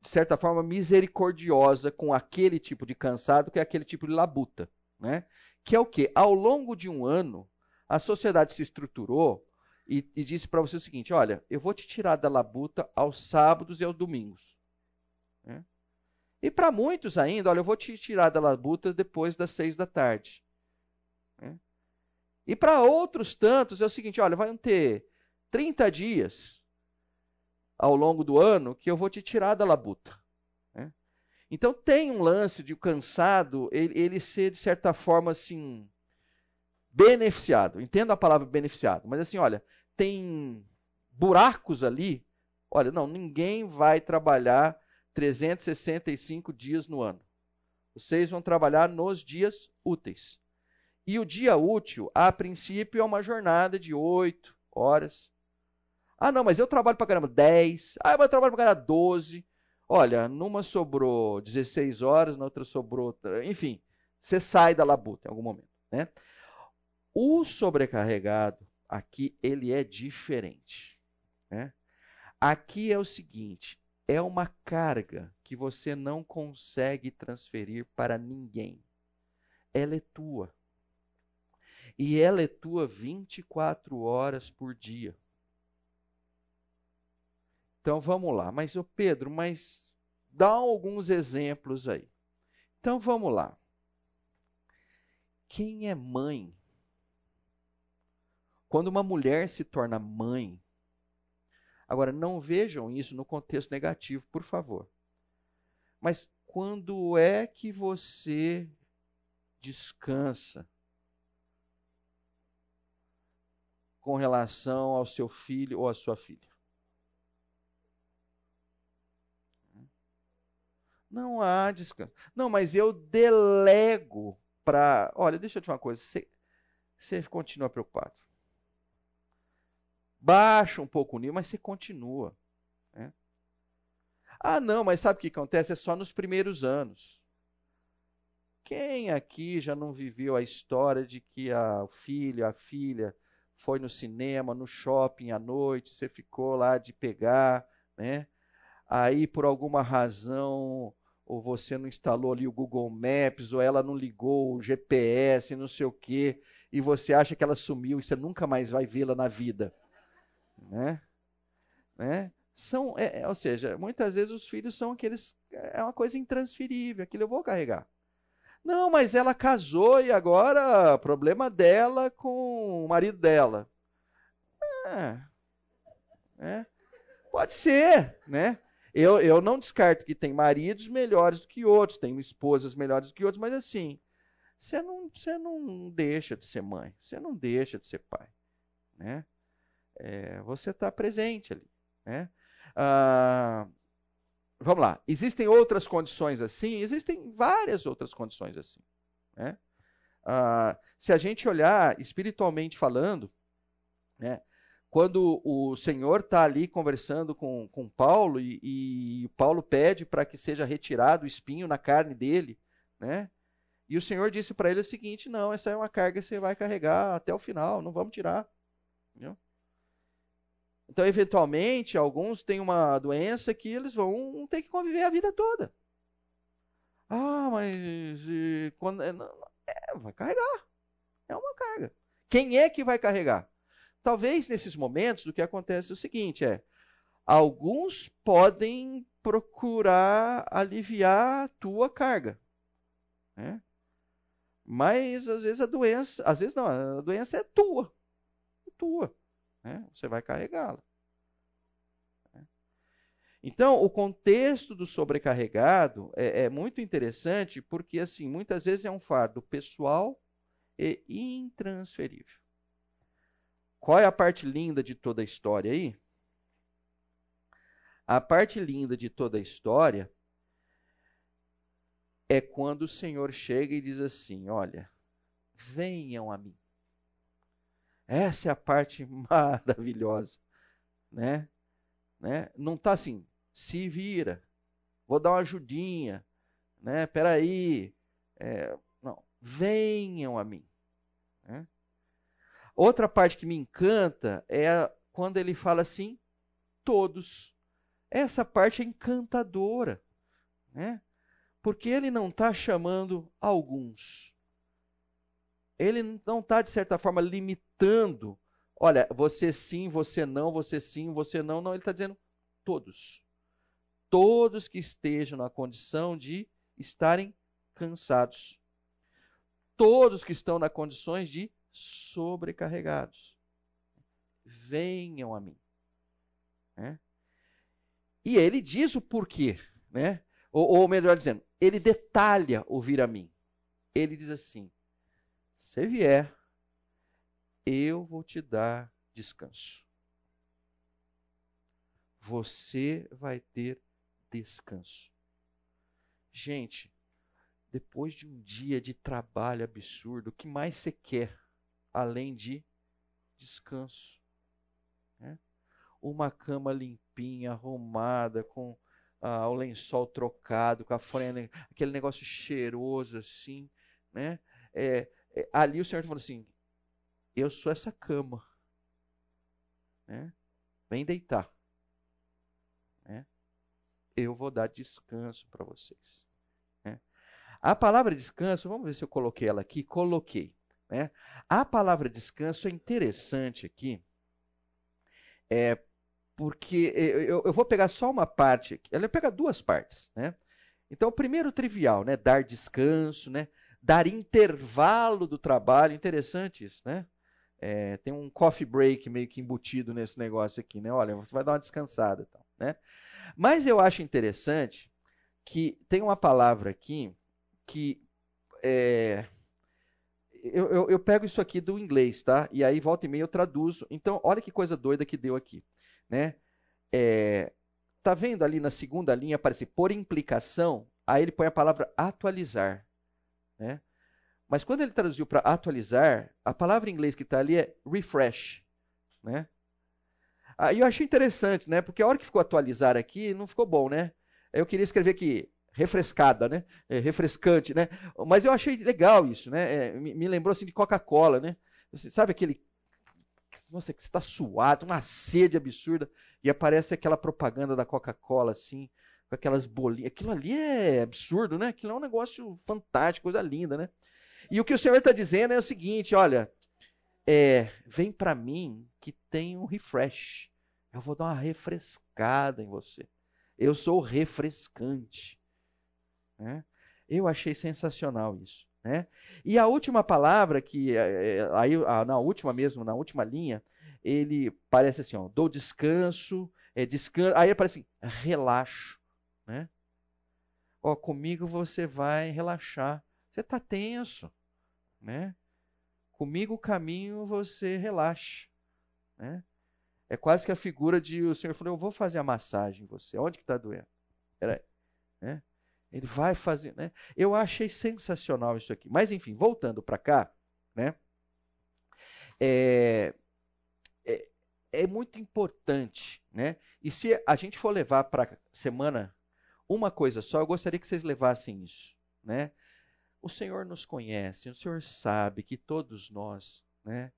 S1: de certa forma, misericordiosa com aquele tipo de cansado, que é aquele tipo de labuta. Né? Que é o quê? Ao longo de um ano, a sociedade se estruturou e, e disse para você o seguinte: olha, eu vou te tirar da labuta aos sábados e aos domingos. E para muitos ainda, olha, eu vou te tirar da labuta depois das seis da tarde. Né? E para outros tantos é o seguinte: olha, vai ter 30 dias ao longo do ano que eu vou te tirar da labuta. Né? Então tem um lance de o cansado ele, ele ser, de certa forma, assim, beneficiado. Entendo a palavra beneficiado, mas assim, olha, tem buracos ali, olha, não, ninguém vai trabalhar 365 dias no ano. Vocês vão trabalhar nos dias úteis. E o dia útil, a princípio, é uma jornada de 8 horas. Ah, não, mas eu trabalho para caramba 10. Ah, eu trabalho para caramba 12. Olha, numa sobrou 16 horas, na outra sobrou. Enfim, você sai da labuta em algum momento. Né? O sobrecarregado, aqui, ele é diferente. Né? Aqui é o seguinte: é uma carga que você não consegue transferir para ninguém. Ela é tua. E ela é tua 24 horas por dia. Então vamos lá. Mas, o Pedro, mas dá alguns exemplos aí. Então vamos lá. Quem é mãe? Quando uma mulher se torna mãe, agora não vejam isso no contexto negativo, por favor. Mas quando é que você descansa com relação ao seu filho ou à sua filha? Não há descanso. Não, mas eu delego para. Olha, deixa eu te falar uma coisa. Você, você continua preocupado. Baixa um pouco o nível, mas você continua. Né? Ah, não, mas sabe o que acontece? É só nos primeiros anos. Quem aqui já não viveu a história de que a, o filho, a filha, foi no cinema, no shopping à noite, você ficou lá de pegar, né? Aí, por alguma razão, ou você não instalou ali o Google Maps, ou ela não ligou o GPS, não sei o quê, e você acha que ela sumiu e você nunca mais vai vê-la na vida. Né? Né? São, é, é, ou seja, muitas vezes os filhos são aqueles. É uma coisa intransferível, aquilo eu vou carregar. Não, mas ela casou e agora problema dela com o marido dela. É, é, pode ser, né? Eu, eu não descarto que tem maridos melhores do que outros, tem esposas melhores do que outros, mas assim, você não, você não deixa de ser mãe, você não deixa de ser pai. Né? É, você está presente ali. Né? Ah, vamos lá. Existem outras condições assim? Existem várias outras condições assim. Né? Ah, se a gente olhar espiritualmente falando, né, quando o Senhor está ali conversando com, com Paulo e, e Paulo pede para que seja retirado o espinho na carne dele, né? E o Senhor disse para ele o seguinte: não, essa é uma carga que você vai carregar até o final, não vamos tirar. Entendeu? Então, eventualmente, alguns têm uma doença que eles vão ter que conviver a vida toda. Ah, mas e, quando, é, é, vai carregar. É uma carga. Quem é que vai carregar? Talvez nesses momentos o que acontece é o seguinte: é alguns podem procurar aliviar a tua carga. Né? Mas às vezes a doença, às vezes não, a doença é tua. É tua. Né? Você vai carregá-la. Né? Então, o contexto do sobrecarregado é, é, muito interessante porque, assim, muitas vezes é um fardo pessoal e intransferível. Qual é a parte linda de toda a história aí? A parte linda de toda a história é quando o Senhor chega e diz assim: Olha, venham a mim. Essa é a parte maravilhosa, né? né? Não está assim, se vira, vou dar uma ajudinha, né? Peraí, é, não, venham a mim. Né? Outra parte que me encanta é quando ele fala assim, todos. Essa parte é encantadora, né? Porque ele não está chamando alguns. Ele não está, de certa forma, limitando. Olha, você sim, você não, você sim, você não. Não, ele está dizendo todos. Todos que estejam na condição de estarem cansados. Todos que estão na condições de sobrecarregados. Venham a mim. Né? E ele diz o porquê, né? Ou, ou, melhor dizendo, ele detalha o vir a mim. Ele diz assim: se vier, eu vou te dar descanso. você vai ter descanso. Gente, depois de um dia de trabalho absurdo, o que mais você quer além de descanso? Né? Uma cama limpinha, arrumada, com ah, o lençol trocado, com a frente, aquele negócio cheiroso assim, né? É, ali o Senhor falou assim: Eu sou essa cama, né? Vem deitar, né? Eu vou dar descanso para vocês. Né? A palavra descanso, vamos ver se eu coloquei ela aqui. Coloquei. Né? A palavra descanso é interessante aqui, é porque eu, eu vou pegar só uma parte aqui. Ela pega duas partes, né? Então, primeiro trivial, né? Dar descanso, né? Dar intervalo do trabalho, interessante isso, né? É, tem um coffee break meio que embutido nesse negócio aqui, né? Olha, você vai dar uma descansada, então, né? Mas eu acho interessante que tem uma palavra aqui que é, eu, eu, eu, pego isso aqui do inglês, tá? E aí volta e meia eu traduzo. Então, olha que coisa doida que deu aqui, né? É, tá vendo ali na segunda linha aparece por implicação? Aí ele põe a palavra atualizar, né? Mas quando ele traduziu para atualizar, a palavra em inglês que está ali é refresh, né? Aí eu achei interessante, né? Porque a hora que ficou atualizar aqui, não ficou bom, né? Eu queria escrever aqui refrescada, né? É, refrescante, né? Mas eu achei legal isso, né? É, me, me, lembrou assim de Coca-Cola, né? Sabe aquele nossa, que está suado, uma sede absurda e aparece aquela propaganda da Coca-Cola assim, com aquelas bolinhas. Aquilo ali é absurdo, né? Aquilo é um negócio fantástico, coisa linda, né? E o que o Senhor está dizendo é o seguinte, olha, é, vem para mim que tem um refresh. Eu vou dar uma refrescada em você. Eu sou refrescante. Né? Eu achei sensacional isso. Né? E a última palavra, que é, é, aí na última mesmo, na última linha, ele parece assim, ó, dou descanso, é descanso, aí aparece assim, relaxo, né? Ó, comigo você vai relaxar. Você está tenso, né? Comigo o caminho você relaxa, né? É quase que a figura de o Senhor falou, eu vou fazer a massagem em você. Onde que está doendo? Peraí, né? Ele vai fazer, né? Eu achei sensacional isso aqui. Mas enfim, voltando para cá, né? É, é, é, muito importante, né? E se a gente for levar para semana uma coisa só, eu gostaria que vocês levassem isso, né? O Senhor nos conhece, o Senhor sabe que todos nós, né?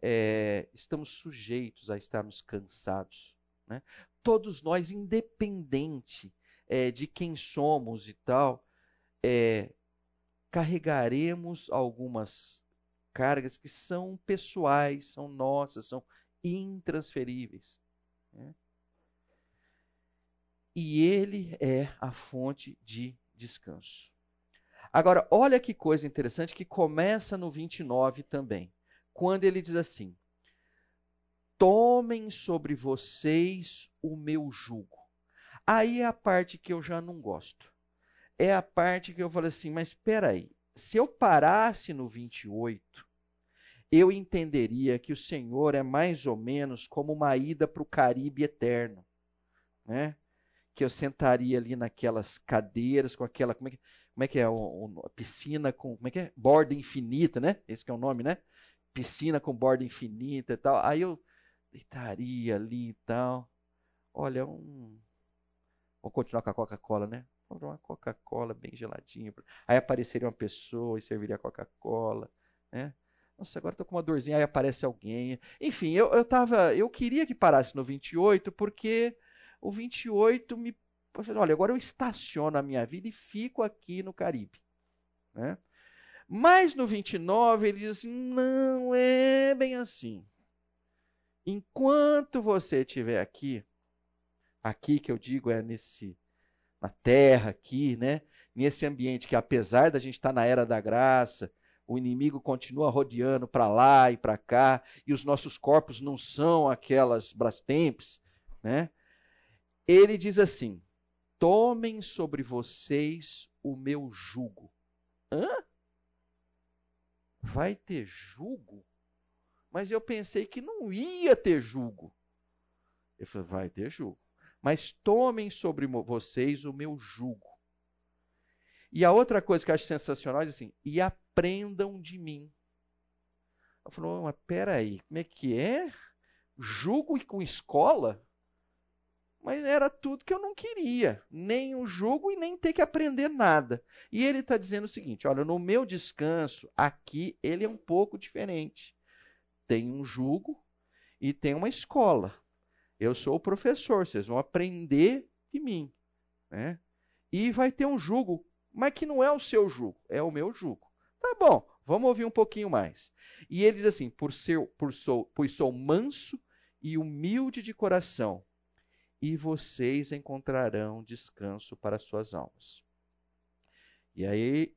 S1: É, estamos sujeitos a estarmos cansados, né? Todos nós, independente é, de quem somos e tal, é, carregaremos algumas cargas que são pessoais, são nossas, são intransferíveis. Né? E ele é a fonte de descanso. Agora, olha que coisa interessante que começa no 29 também, quando ele diz assim: Tomem sobre vocês o meu jugo Aí é a parte que eu já não gosto. É a parte que eu falo assim, mas espera aí. Se eu parasse no 28, eu entenderia que o Senhor é mais ou menos como uma ida para o Caribe eterno, né? Que eu sentaria ali naquelas cadeiras com aquela como é que, como é, que é a piscina com como é que é borda infinita, né? Esse que é o nome, né? Piscina com borda infinita e tal. Aí eu deitaria ali e tal. Olha, um Vamos continuar com a Coca-Cola, né? Vamos uma Coca-Cola bem geladinha. Aí apareceria uma pessoa e serviria Coca-Cola, né? Nossa, agora estou com uma dorzinha, aí aparece alguém. Enfim, eu, eu tava. Eu queria que parasse no 28, porque o 28 me. Olha, agora eu estaciono a minha vida e fico aqui no Caribe. Né? Mas no 29 ele diz assim: não é bem assim. Enquanto você estiver aqui, aqui que eu digo é nesse na terra aqui, né? Nesse ambiente que apesar da gente estar tá na era da graça, o inimigo continua rodeando para lá e para cá, e os nossos corpos não são aquelas brastempes, né? Ele diz assim: Tomem sobre vocês o meu jugo. Hã? Vai ter jugo? Mas eu pensei que não ia ter jugo. Ele falou: vai ter jugo. mas tomem sobre vocês o meu jugo. E a outra coisa que eu acho sensacional é assim, e aprendam de mim. Eu falo, mas peraí, como é que é? Jugo com escola? Mas era tudo que eu não queria, nem o jugo e nem ter que aprender nada. E ele está dizendo o seguinte: olha, no meu descanso, aqui ele é um pouco diferente. Tem um jugo e tem uma escola. Eu sou o professor, vocês vão aprender de mim. Né? E vai ter um jugo, mas que não é o seu jugo, é o meu jugo. Tá bom, vamos ouvir um pouquinho mais. E ele diz assim: por ser, por sou, pois sou manso e humilde de coração e vocês encontrarão descanso para suas almas. E aí,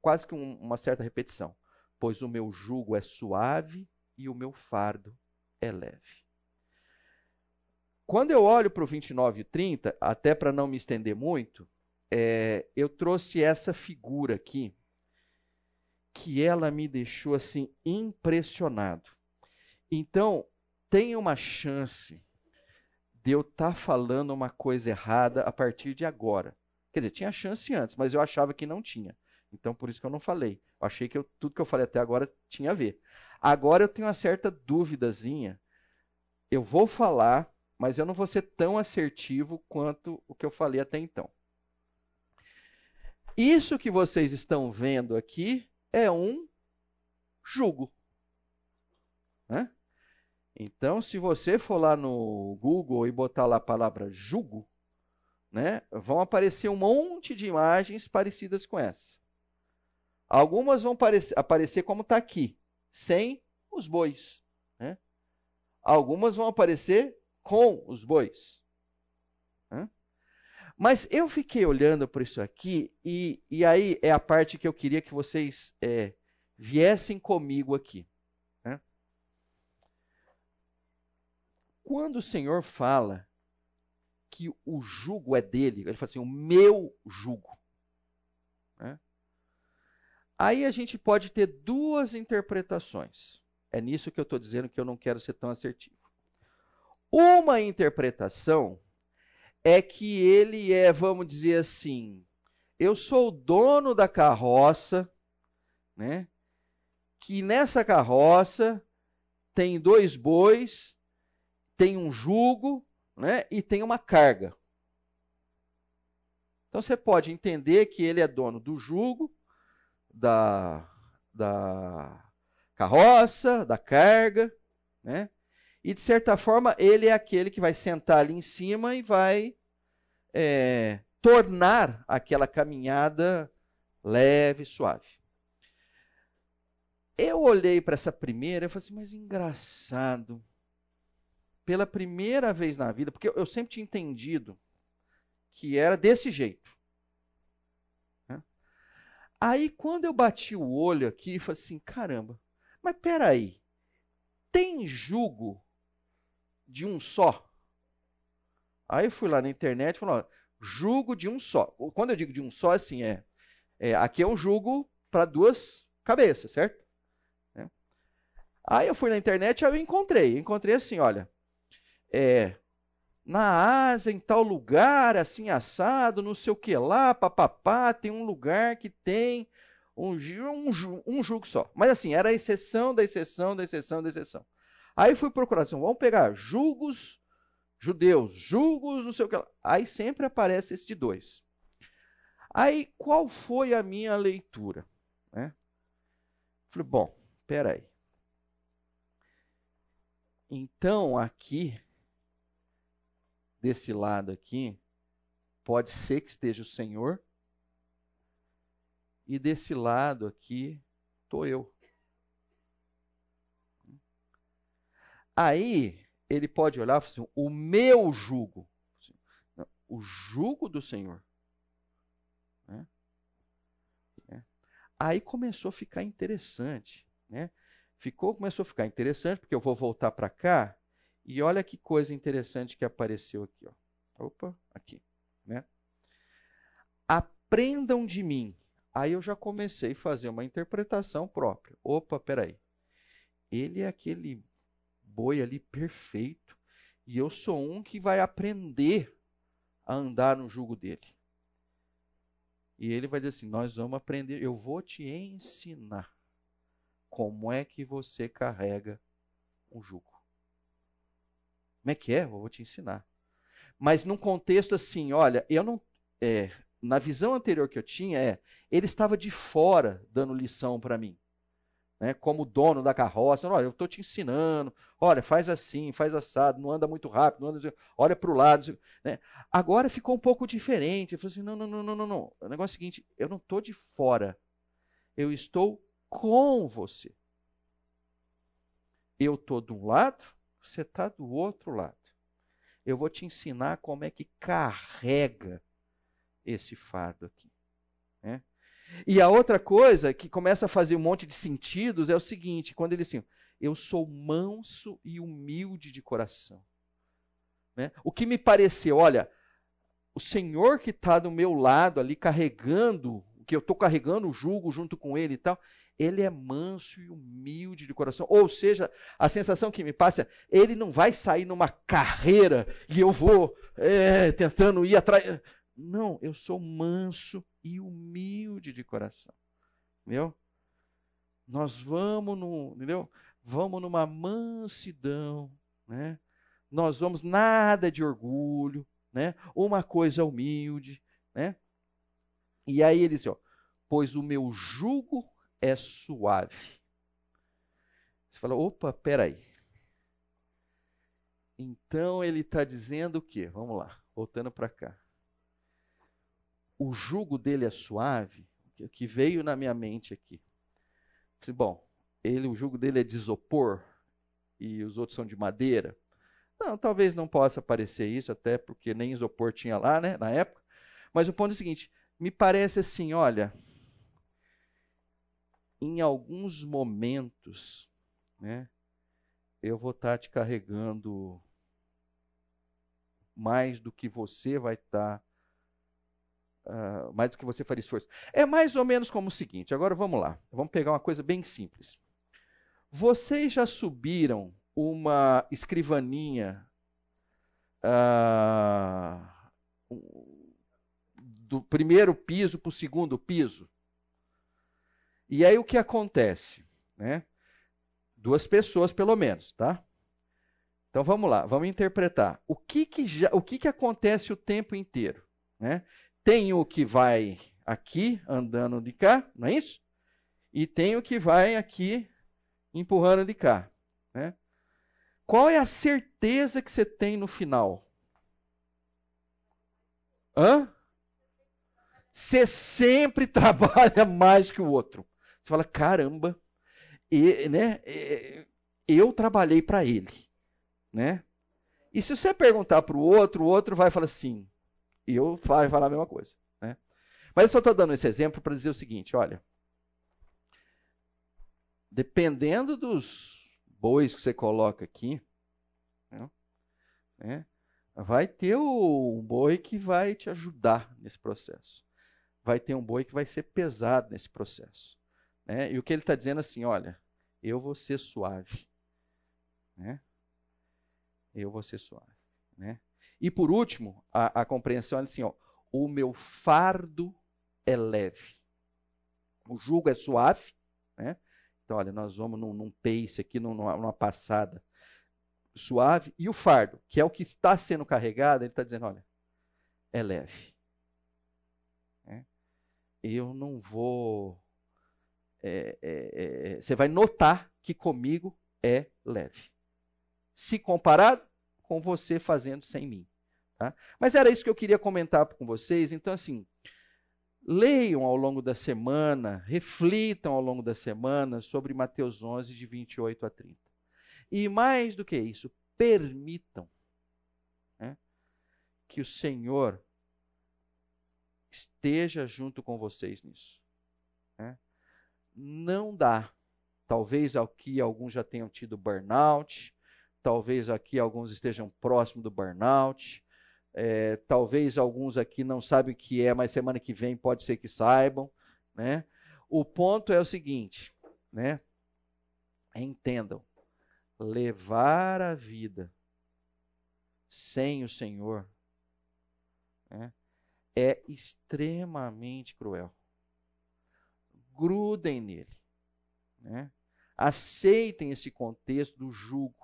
S1: quase que um, uma certa repetição. Pois o meu jugo é suave e o meu fardo é leve. Quando eu olho para o 29 e 30, até para não me estender muito, é, eu trouxe essa figura aqui, que ela me deixou assim impressionado. Então, tem uma chance de eu estar tá falando uma coisa errada a partir de agora. Quer dizer, tinha chance antes, mas eu achava que não tinha. Então, por isso que eu não falei. Eu achei que eu, tudo que eu falei até agora tinha a ver. Agora eu tenho uma certa duvidazinha. Eu vou falar, mas eu não vou ser tão assertivo quanto o que eu falei até então. Isso que vocês estão vendo aqui é um jugo. Né? Então, se você for lá no Google e botar lá a palavra jugo, né, vão aparecer um monte de imagens parecidas com essa. Algumas vão aparecer como está aqui, sem os bois. Né? Algumas vão aparecer com os bois. Né? Mas eu fiquei olhando para isso aqui, e, e aí é a parte que eu queria que vocês é, viessem comigo aqui. Quando o Senhor fala que o jugo é dele, ele fala assim: o meu jugo. Né? Aí a gente pode ter duas interpretações. É nisso que eu estou dizendo que eu não quero ser tão assertivo. Uma interpretação é que ele é, vamos dizer assim, eu sou o dono da carroça, né? Que nessa carroça tem dois bois tem um jugo né, e tem uma carga. Então você pode entender que ele é dono do jugo, da, da carroça, da carga, né? E de certa forma ele é aquele que vai sentar ali em cima e vai é, tornar aquela caminhada leve, suave. Eu olhei para essa primeira e falei assim, mas engraçado pela primeira vez na vida, porque eu sempre tinha entendido que era desse jeito. Né? Aí, quando eu bati o olho aqui, falei assim: caramba, mas peraí, tem jugo de um só? Aí eu fui lá na internet e falei: ó, jugo de um só. Quando eu digo de um só, assim, é, é aqui é um jugo para duas cabeças, certo? É. Aí eu fui na internet e eu encontrei. Encontrei assim, olha, é, na Ásia, em tal lugar, assim assado, não sei o que lá, papapá, tem um lugar que tem um, um, um jugo só. Mas assim, era a exceção da exceção da exceção da exceção. Aí fui procurar, assim, vamos pegar julgos judeus, julgos não sei o que lá. Aí sempre aparece esse de dois. Aí, qual foi a minha leitura? Né? Falei, bom, peraí. Então, aqui desse lado aqui, pode ser que esteja o Senhor, e desse lado aqui estou eu. Aí ele pode olhar e falar assim: o meu jugo, o jugo do Senhor. Né? É. Aí começou a ficar interessante, né? Ficou, começou a ficar interessante, porque eu vou voltar para cá e olha que coisa interessante que apareceu aqui. Ó. Opa, aqui. Né? Aprendam de mim. Aí eu já comecei a fazer uma interpretação própria. Opa, peraí. Ele é aquele boi ali perfeito. E eu sou um que vai aprender a andar no jugo dele. E ele vai dizer assim: Nós vamos aprender, eu vou te ensinar como é que você carrega um jugo. Como é que é? Eu vou te ensinar. Mas num contexto assim, olha, eu não. É, na visão anterior que eu tinha, é, ele estava de fora dando lição para mim né, como dono da carroça, olha, eu estou te ensinando, olha, faz assim, faz assado, não anda muito rápido, anda, olha para o lado. Né. Agora ficou um pouco diferente. Eu falei assim: não, não, não, não, não, não. O negócio é o seguinte: eu não estou de fora, eu estou com você. Eu estou de um lado, você está do outro lado. Eu vou te ensinar como é que carrega esse fardo aqui. Né? E a outra coisa que começa a fazer um monte de sentidos é o seguinte: quando ele assim, eu sou manso e humilde de coração. Né? O que me pareceu, olha, o Senhor que está do meu lado ali carregando, que eu estou carregando o jugo junto com ele e tal, ele é manso e humilde de coração. Ou seja, a sensação que me passa, ele não vai sair numa carreira e eu vou é, tentando ir atrás. Não, eu sou manso e humilde de coração. Entendeu? Nós vamos no, entendeu? Vamos numa mansidão, né? Nós vamos nada de orgulho, né? Uma coisa humilde, né? E aí ele diz, ó, pois o meu jugo é suave. Você fala, opa, peraí. Então ele está dizendo o quê? Vamos lá, voltando para cá o jugo dele é suave, o que veio na minha mente aqui. Bom, ele, o jugo dele é de isopor e os outros são de madeira. Não, talvez não possa parecer isso, até porque nem isopor tinha lá, né, na época. Mas o ponto é o seguinte: me parece assim, olha, em alguns momentos, né, eu vou estar te carregando mais do que você vai estar uh, mais do que você faria esforço. É mais ou menos como o seguinte: agora vamos lá, vamos pegar uma coisa bem simples. Vocês já subiram uma escrivaninha uh, do primeiro piso para o segundo piso? E aí o que acontece? Né? Duas pessoas, pelo menos, tá? Então vamos lá, vamos interpretar. O que, que, já, o que, que acontece o tempo inteiro? Né? Tem o que vai aqui andando de cá, não é isso? E tem o que vai aqui empurrando de cá. Né? Qual é a certeza que você tem no final? Hã? Você sempre trabalha mais que o outro. Você fala, caramba, e, né, eu trabalhei para ele. Né? E se você perguntar para o outro, o outro vai falar assim: e eu vai falar a mesma coisa. Né? Mas eu só estou dando esse exemplo para dizer o seguinte: olha, dependendo dos bois que você coloca aqui, né, né, vai ter um boi que vai te ajudar nesse processo. Vai ter um boi que vai ser pesado nesse processo. Né? E o que ele está dizendo assim, olha, eu vou ser suave. Né? Eu vou ser suave. Né? E por último, a, a compreensão é assim: ó, o meu fardo é leve. O jugo é suave. Né? Então, olha, nós vamos num, num pace aqui, numa, numa passada suave. E o fardo, que é o que está sendo carregado, ele está dizendo: olha, é leve. É? Eu não vou. É, é, é, você vai notar que comigo é leve. Se comparado com você fazendo sem mim. Tá? Mas era isso que eu queria comentar com vocês. Então, assim, leiam ao longo da semana, reflitam ao longo da semana sobre Mateus 11, de 28 a 30. E mais do que isso, permitam né, que o Senhor esteja junto com vocês nisso. Não dá. Talvez aqui alguns já tenham tido burnout, talvez aqui alguns estejam próximo do burnout, é, talvez alguns aqui não sabem o que é, mas semana que vem pode ser que saibam. Né? O ponto é o seguinte, né? Entendam, levar a vida sem o Senhor né, é extremamente cruel. Grudem nele. Né? Aceitem esse contexto do jugo.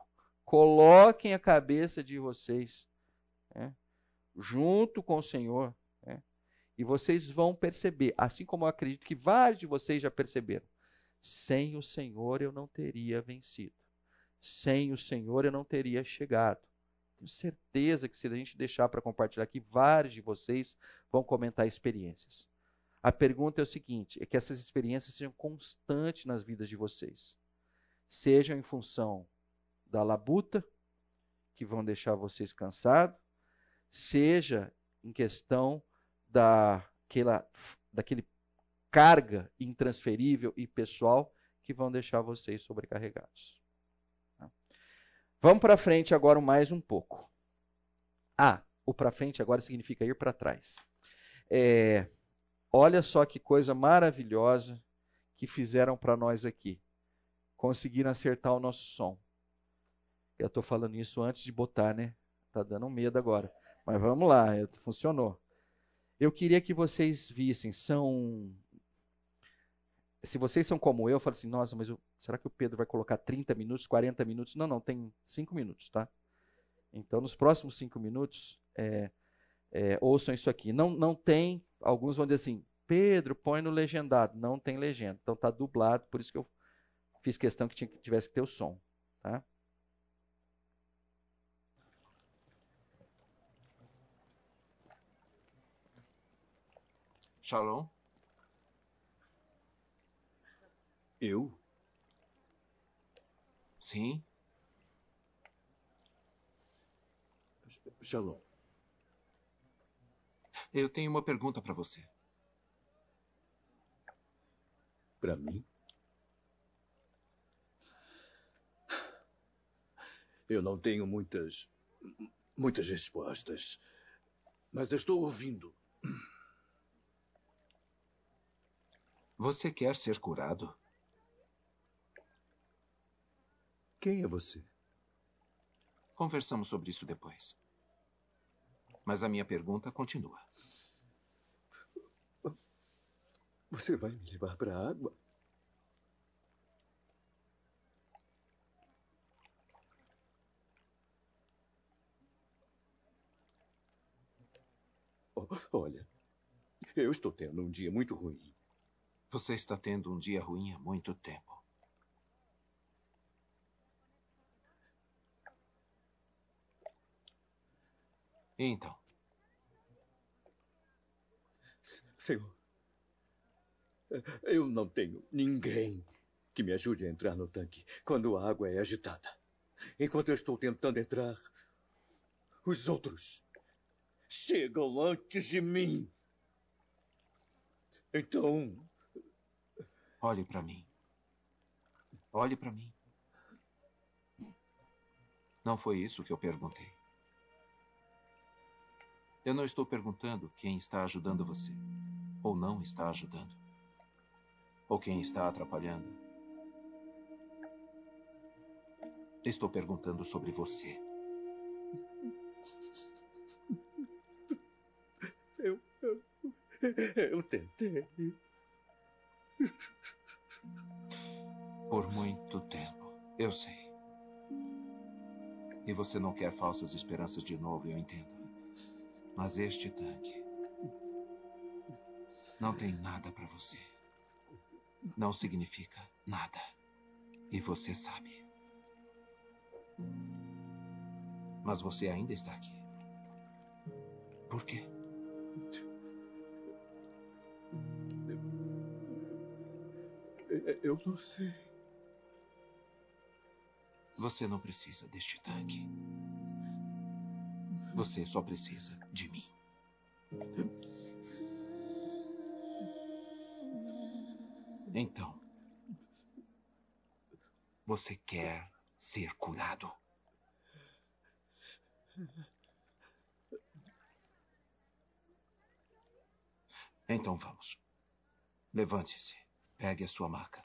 S1: Coloquem a cabeça de vocês né, junto com o Senhor. Né, e vocês vão perceber, assim como eu acredito que vários de vocês já perceberam, sem o Senhor eu não teria vencido. Sem o Senhor eu não teria chegado. Tenho certeza que se a gente deixar para compartilhar aqui, vários de vocês vão comentar experiências. A pergunta é o seguinte: é que essas experiências sejam constantes nas vidas de vocês. Sejam em função da labuta, que vão deixar vocês cansados, seja em questão daquela, daquele carga intransferível e pessoal que vão deixar vocês sobrecarregados. Tá? Vamos para frente agora mais um pouco. Ah, o para frente agora significa ir para trás. É, olha só que coisa maravilhosa que fizeram para nós aqui. Conseguiram acertar o nosso som. Eu estou falando isso antes de botar, né? Tá dando medo agora. Mas vamos lá, funcionou. Eu queria que vocês vissem, são se vocês são como eu, eu falo assim, nossa, mas eu, será que o Pedro vai colocar 30 minutos, 40 minutos? Não, não, tem 5 minutos, tá? Então, nos próximos 5 minutos, é, é, ouçam isso aqui. Não, não tem, alguns vão dizer assim, Pedro, põe no legendado. Não tem legenda. Então, está dublado, por isso que eu fiz questão que tinha, tivesse que ter o som. Tá?
S2: Shalom.
S3: Eu?
S2: Sim.
S3: Shalom.
S2: Eu tenho uma pergunta para você.
S3: Para mim? Eu não tenho muitas. muitas respostas. Mas estou ouvindo.
S2: Você quer ser curado?
S3: Quem é você?
S2: Conversamos sobre isso depois. Mas a minha pergunta continua.
S3: Você vai me levar para a água? Olha, eu estou tendo um dia muito ruim.
S2: Você está tendo um dia ruim há muito tempo. Então?
S3: Senhor, eu não tenho ninguém que me ajude a entrar no tanque quando a água é agitada. Enquanto eu estou tentando entrar, os outros chegam antes de mim. Então.
S2: Olhe para mim. Olhe para mim. Não foi isso que eu perguntei. Eu não estou perguntando quem está ajudando você, ou não está ajudando, ou quem está atrapalhando. Estou perguntando sobre você.
S3: Eu, eu, eu tentei.
S2: Por muito tempo, eu sei. E você não quer falsas esperanças de novo, eu entendo. Mas este tanque não tem nada para você. Não significa nada. E você sabe. Mas você ainda está aqui. Por quê?
S3: Eu não sei.
S2: Você não precisa deste tanque. Você só precisa de mim. Então, você quer ser curado? Então vamos. Levante-se, pegue a sua maca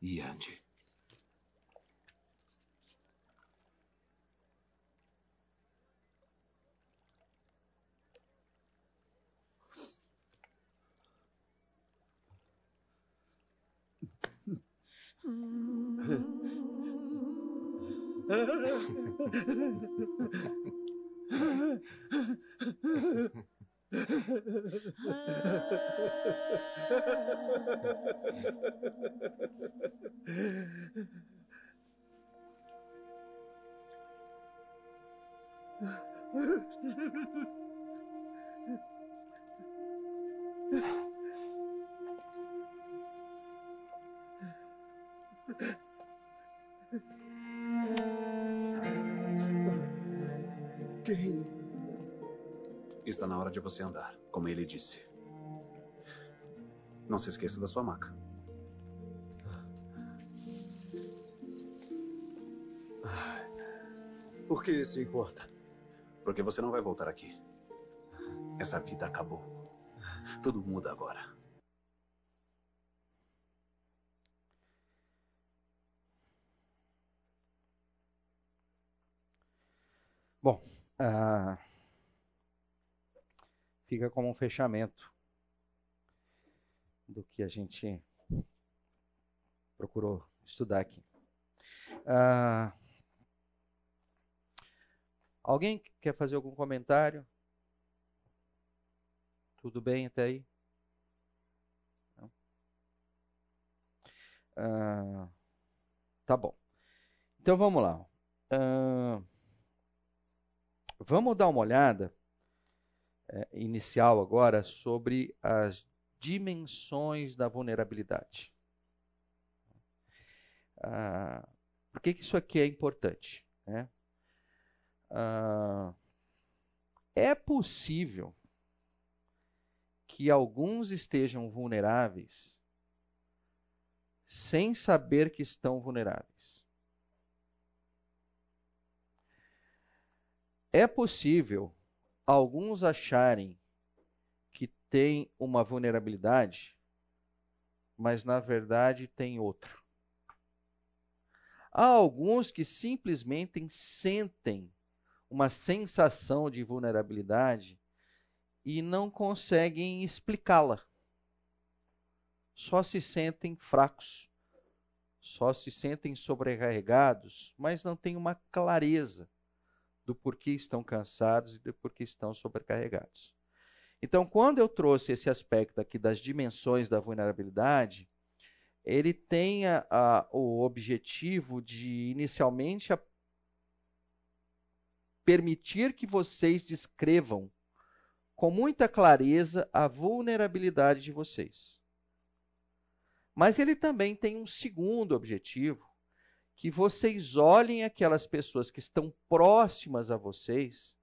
S2: e ande.
S4: Yeah. Você andar, como ele disse. Não se esqueça da sua maca.
S5: Por que isso importa?
S4: Porque você não vai voltar aqui. Essa vida acabou. Tudo muda agora.
S1: Bom, ah, fica como um fechamento do que a gente procurou estudar aqui. Ah, alguém quer fazer algum comentário? Tudo bem até aí? Ah, tá bom. Então vamos lá. Ah, vamos dar uma olhada é, inicial agora sobre as dimensões da vulnerabilidade. Ah, por que, que isso aqui é importante? Né? Ah, é possível que alguns estejam vulneráveis sem saber que estão vulneráveis. É possível alguns acharem que tem uma vulnerabilidade, mas na verdade tem outro. Há alguns que simplesmente sentem uma sensação de vulnerabilidade e não conseguem explicá-la. Só se sentem fracos, só se sentem sobrecarregados, mas não têm uma clareza do porquê estão cansados e do porquê estão sobrecarregados. Então, quando eu trouxe esse aspecto aqui das dimensões da vulnerabilidade, ele tem a, a, o objetivo de, inicialmente, permitir que vocês descrevam com muita clareza a vulnerabilidade de vocês. Mas ele também tem um segundo objetivo, que vocês olhem aquelas pessoas que estão próximas a vocês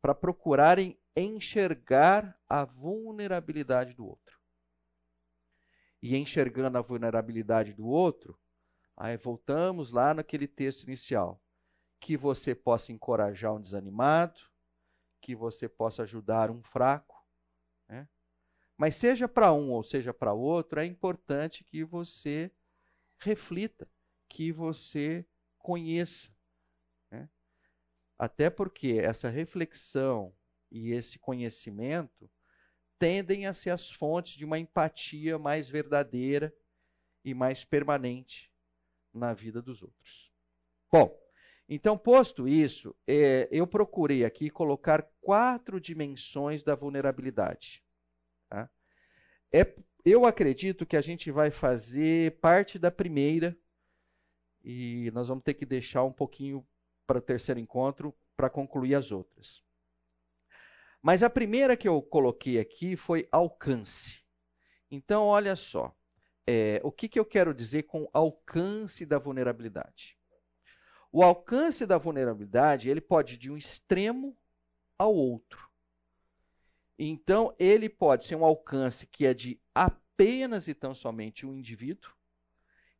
S1: para procurarem enxergar a vulnerabilidade do outro. E enxergando a vulnerabilidade do outro, aí voltamos lá naquele texto inicial, que você possa encorajar um desanimado, que você possa ajudar um fraco. Né? Mas seja para um ou seja para outro, é importante que você reflita, que você conheça. Né? Até porque essa reflexão e esse conhecimento tendem a ser as fontes de uma empatia mais verdadeira e mais permanente na vida dos outros. Bom, então, posto isso, é, eu procurei aqui colocar quatro dimensões da vulnerabilidade. Tá? É, eu acredito que a gente vai fazer parte da primeira e nós vamos ter que deixar um pouquinho para o terceiro encontro para concluir as outras. Mas a primeira que eu coloquei aqui foi alcance. Então, olha só. É, o que, que eu quero dizer com alcance da vulnerabilidade? O alcance da vulnerabilidade, ele pode ir de um extremo ao outro. Então, ele pode ser um alcance que é de apenas e tão somente um indivíduo.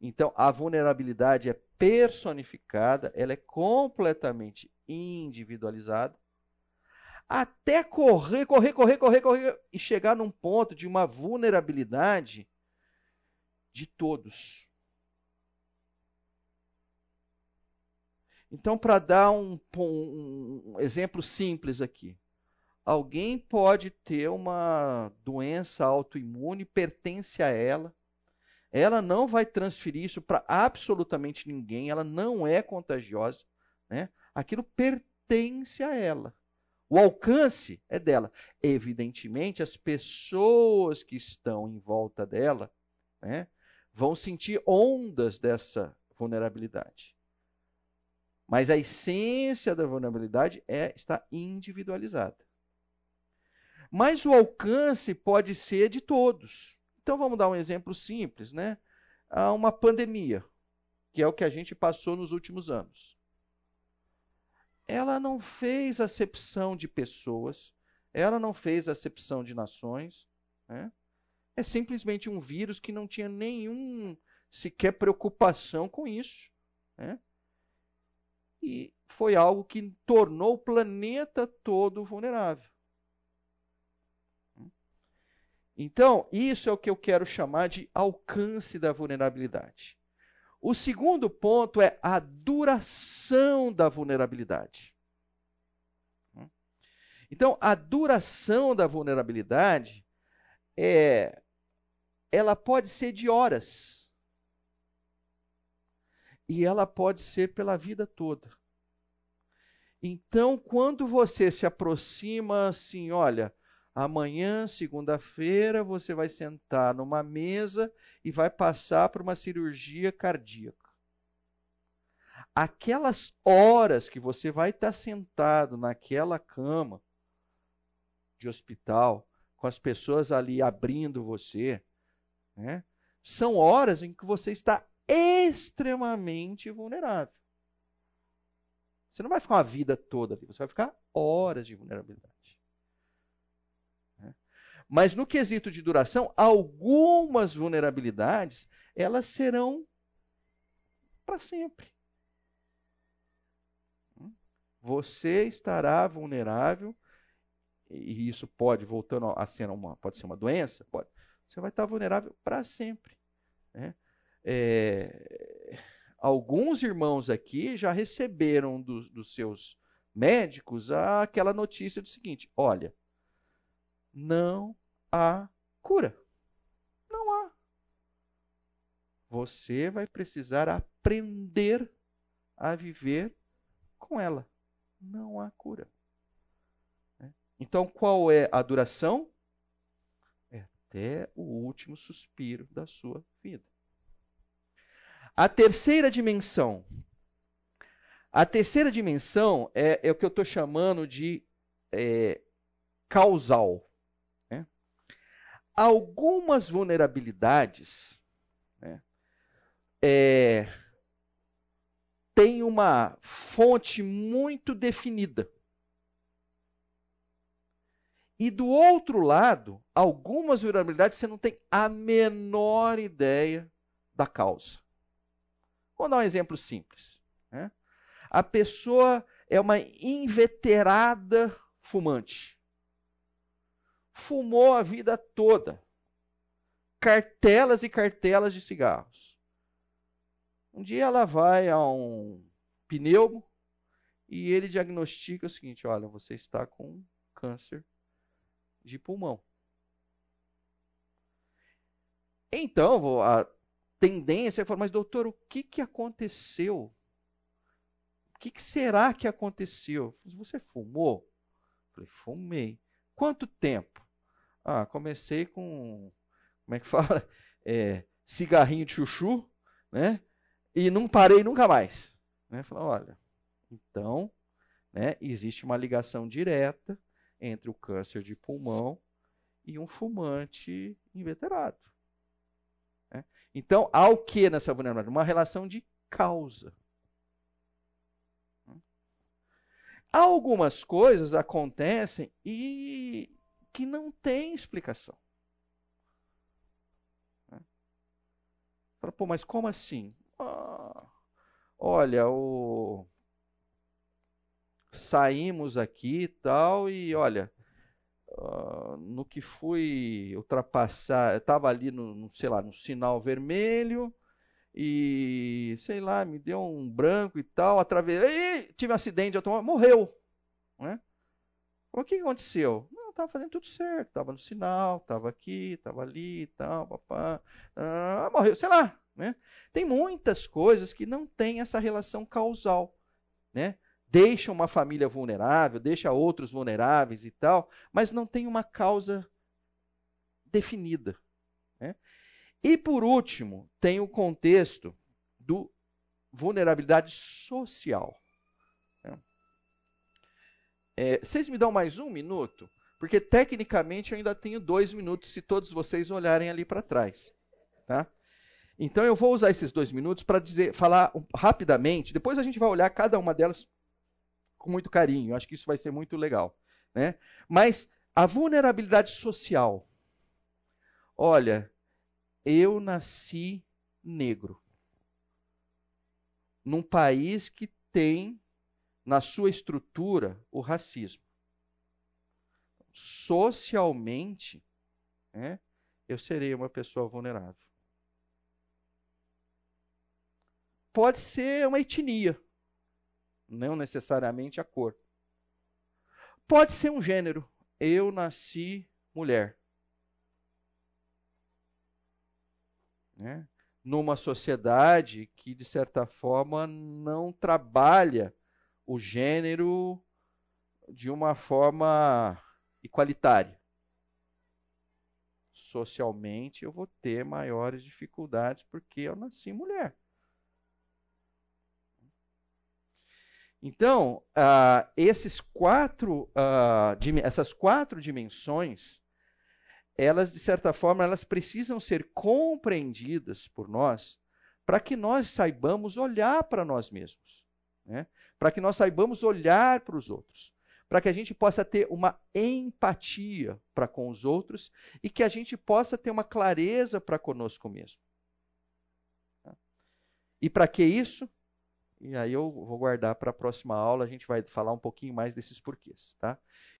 S1: Então, a vulnerabilidade é personificada, ela é completamente individualizada. Até correr, correr, correr, correr, correr e chegar num ponto de uma vulnerabilidade de todos. Então, para dar um, um, exemplo simples aqui, alguém pode ter uma doença autoimune, pertence a ela, ela não vai transferir isso para absolutamente ninguém, ela não é contagiosa, né? Aquilo pertence a ela. O alcance é dela. Evidentemente, as pessoas que estão em volta dela né, vão sentir ondas dessa vulnerabilidade. Mas a essência da vulnerabilidade é está individualizada. Mas o alcance pode ser de todos. Então vamos dar um exemplo simples, né? Há uma pandemia, que é o que a gente passou nos últimos anos. Ela não fez acepção de pessoas, ela não fez acepção de nações, né? É simplesmente um vírus que não tinha nenhum sequer preocupação com isso, né? E foi algo que tornou o planeta todo vulnerável. Então, isso é o que eu quero chamar de alcance da vulnerabilidade. O segundo ponto é a duração da vulnerabilidade. Então, a duração da vulnerabilidade é ela pode ser de horas. E ela pode ser pela vida toda. Então, quando você se aproxima assim, olha, Amanhã, segunda-feira, você vai sentar numa mesa e vai passar por uma cirurgia cardíaca. Aquelas horas que você vai estar sentado naquela cama de hospital, com as pessoas ali abrindo você, né, são horas em que você está extremamente vulnerável. Você não vai ficar uma vida toda ali, você vai ficar horas de vulnerabilidade. Mas no quesito de duração, algumas vulnerabilidades, elas serão para sempre. Você estará vulnerável e isso pode voltando a ser uma pode ser uma doença, pode. Você vai estar vulnerável para sempre. Né? É, alguns irmãos aqui já receberam do, dos seus médicos aquela notícia do seguinte: olha, não há cura. Não há. Você vai precisar aprender a viver com ela. Não há cura. Né? Então, qual é a duração? É até o último suspiro da sua vida. A terceira dimensão. A terceira dimensão é, é o que eu estou chamando de é, causal algumas vulnerabilidades né, é, têm uma fonte muito definida. E do outro lado, algumas vulnerabilidades você não tem a menor ideia da causa. Vou dar um exemplo simples. Né? A pessoa é uma inveterada fumante fumou a vida toda. Cartelas e cartelas de cigarros. Um dia ela vai a um pneumo e ele diagnostica o seguinte: olha, você está com câncer de pulmão. Então, a tendência é falar, mas doutor, o que, que aconteceu? O que, que será que aconteceu? Você fumou? Eu falei, fumei. Quanto tempo? Ah, comecei com, como é que fala? É, cigarrinho de chuchu, né? E não parei nunca mais. Né? Falei, olha, então, né, existe uma ligação direta entre o câncer de pulmão e um fumante inveterado. Né? Então, há o que nessa vulnerabilidade? Uma relação de causa. Algumas coisas acontecem e que não tem explicação. Né? Pô, mas como assim? Ah, olha, o... saímos aqui e tal, e olha, uh, no que fui ultrapassar, estava ali no, no, sei lá, no sinal vermelho, e sei lá, me deu um branco e tal, atravessei, tive um acidente automóvel, morreu. Né? O que aconteceu? Não, estava fazendo tudo certo, estava no sinal, estava aqui, estava ali, tal, papá, ah, morreu, sei lá, né? Tem muitas coisas que não têm essa relação causal, né? Deixa uma família vulnerável, deixa outros vulneráveis e tal, mas não tem uma causa definida. E por último, tem o contexto do vulnerabilidade social. Né? É, vocês me dão mais um minuto? Porque tecnicamente eu ainda tenho dois minutos se todos vocês olharem ali para trás. Tá? Então eu vou usar esses dois minutos para dizer, falar rapidamente. Depois a gente vai olhar cada uma delas com muito carinho. Acho que isso vai ser muito legal. Né? Mas a vulnerabilidade social. Olha, eu nasci negro. Num país que tem na sua estrutura o racismo. Socialmente, né, eu serei uma pessoa vulnerável. Pode ser uma etnia não necessariamente a cor. Pode ser um gênero. Eu nasci mulher. Né? Numa sociedade que, de certa forma, não trabalha o gênero de uma forma igualitária. Socialmente, eu vou ter maiores dificuldades porque eu nasci mulher. Então, uh, esses quatro, uh, essas quatro dimensões, elas, de certa forma, elas precisam ser compreendidas por nós para que nós saibamos olhar para nós mesmos. Né? Para que nós saibamos olhar para os outros. Para que a gente possa ter uma empatia para com os outros e que a gente possa ter uma clareza para conosco mesmo. E para que isso? E aí eu vou guardar para a próxima aula, a gente vai falar um pouquinho mais desses porquês, tá?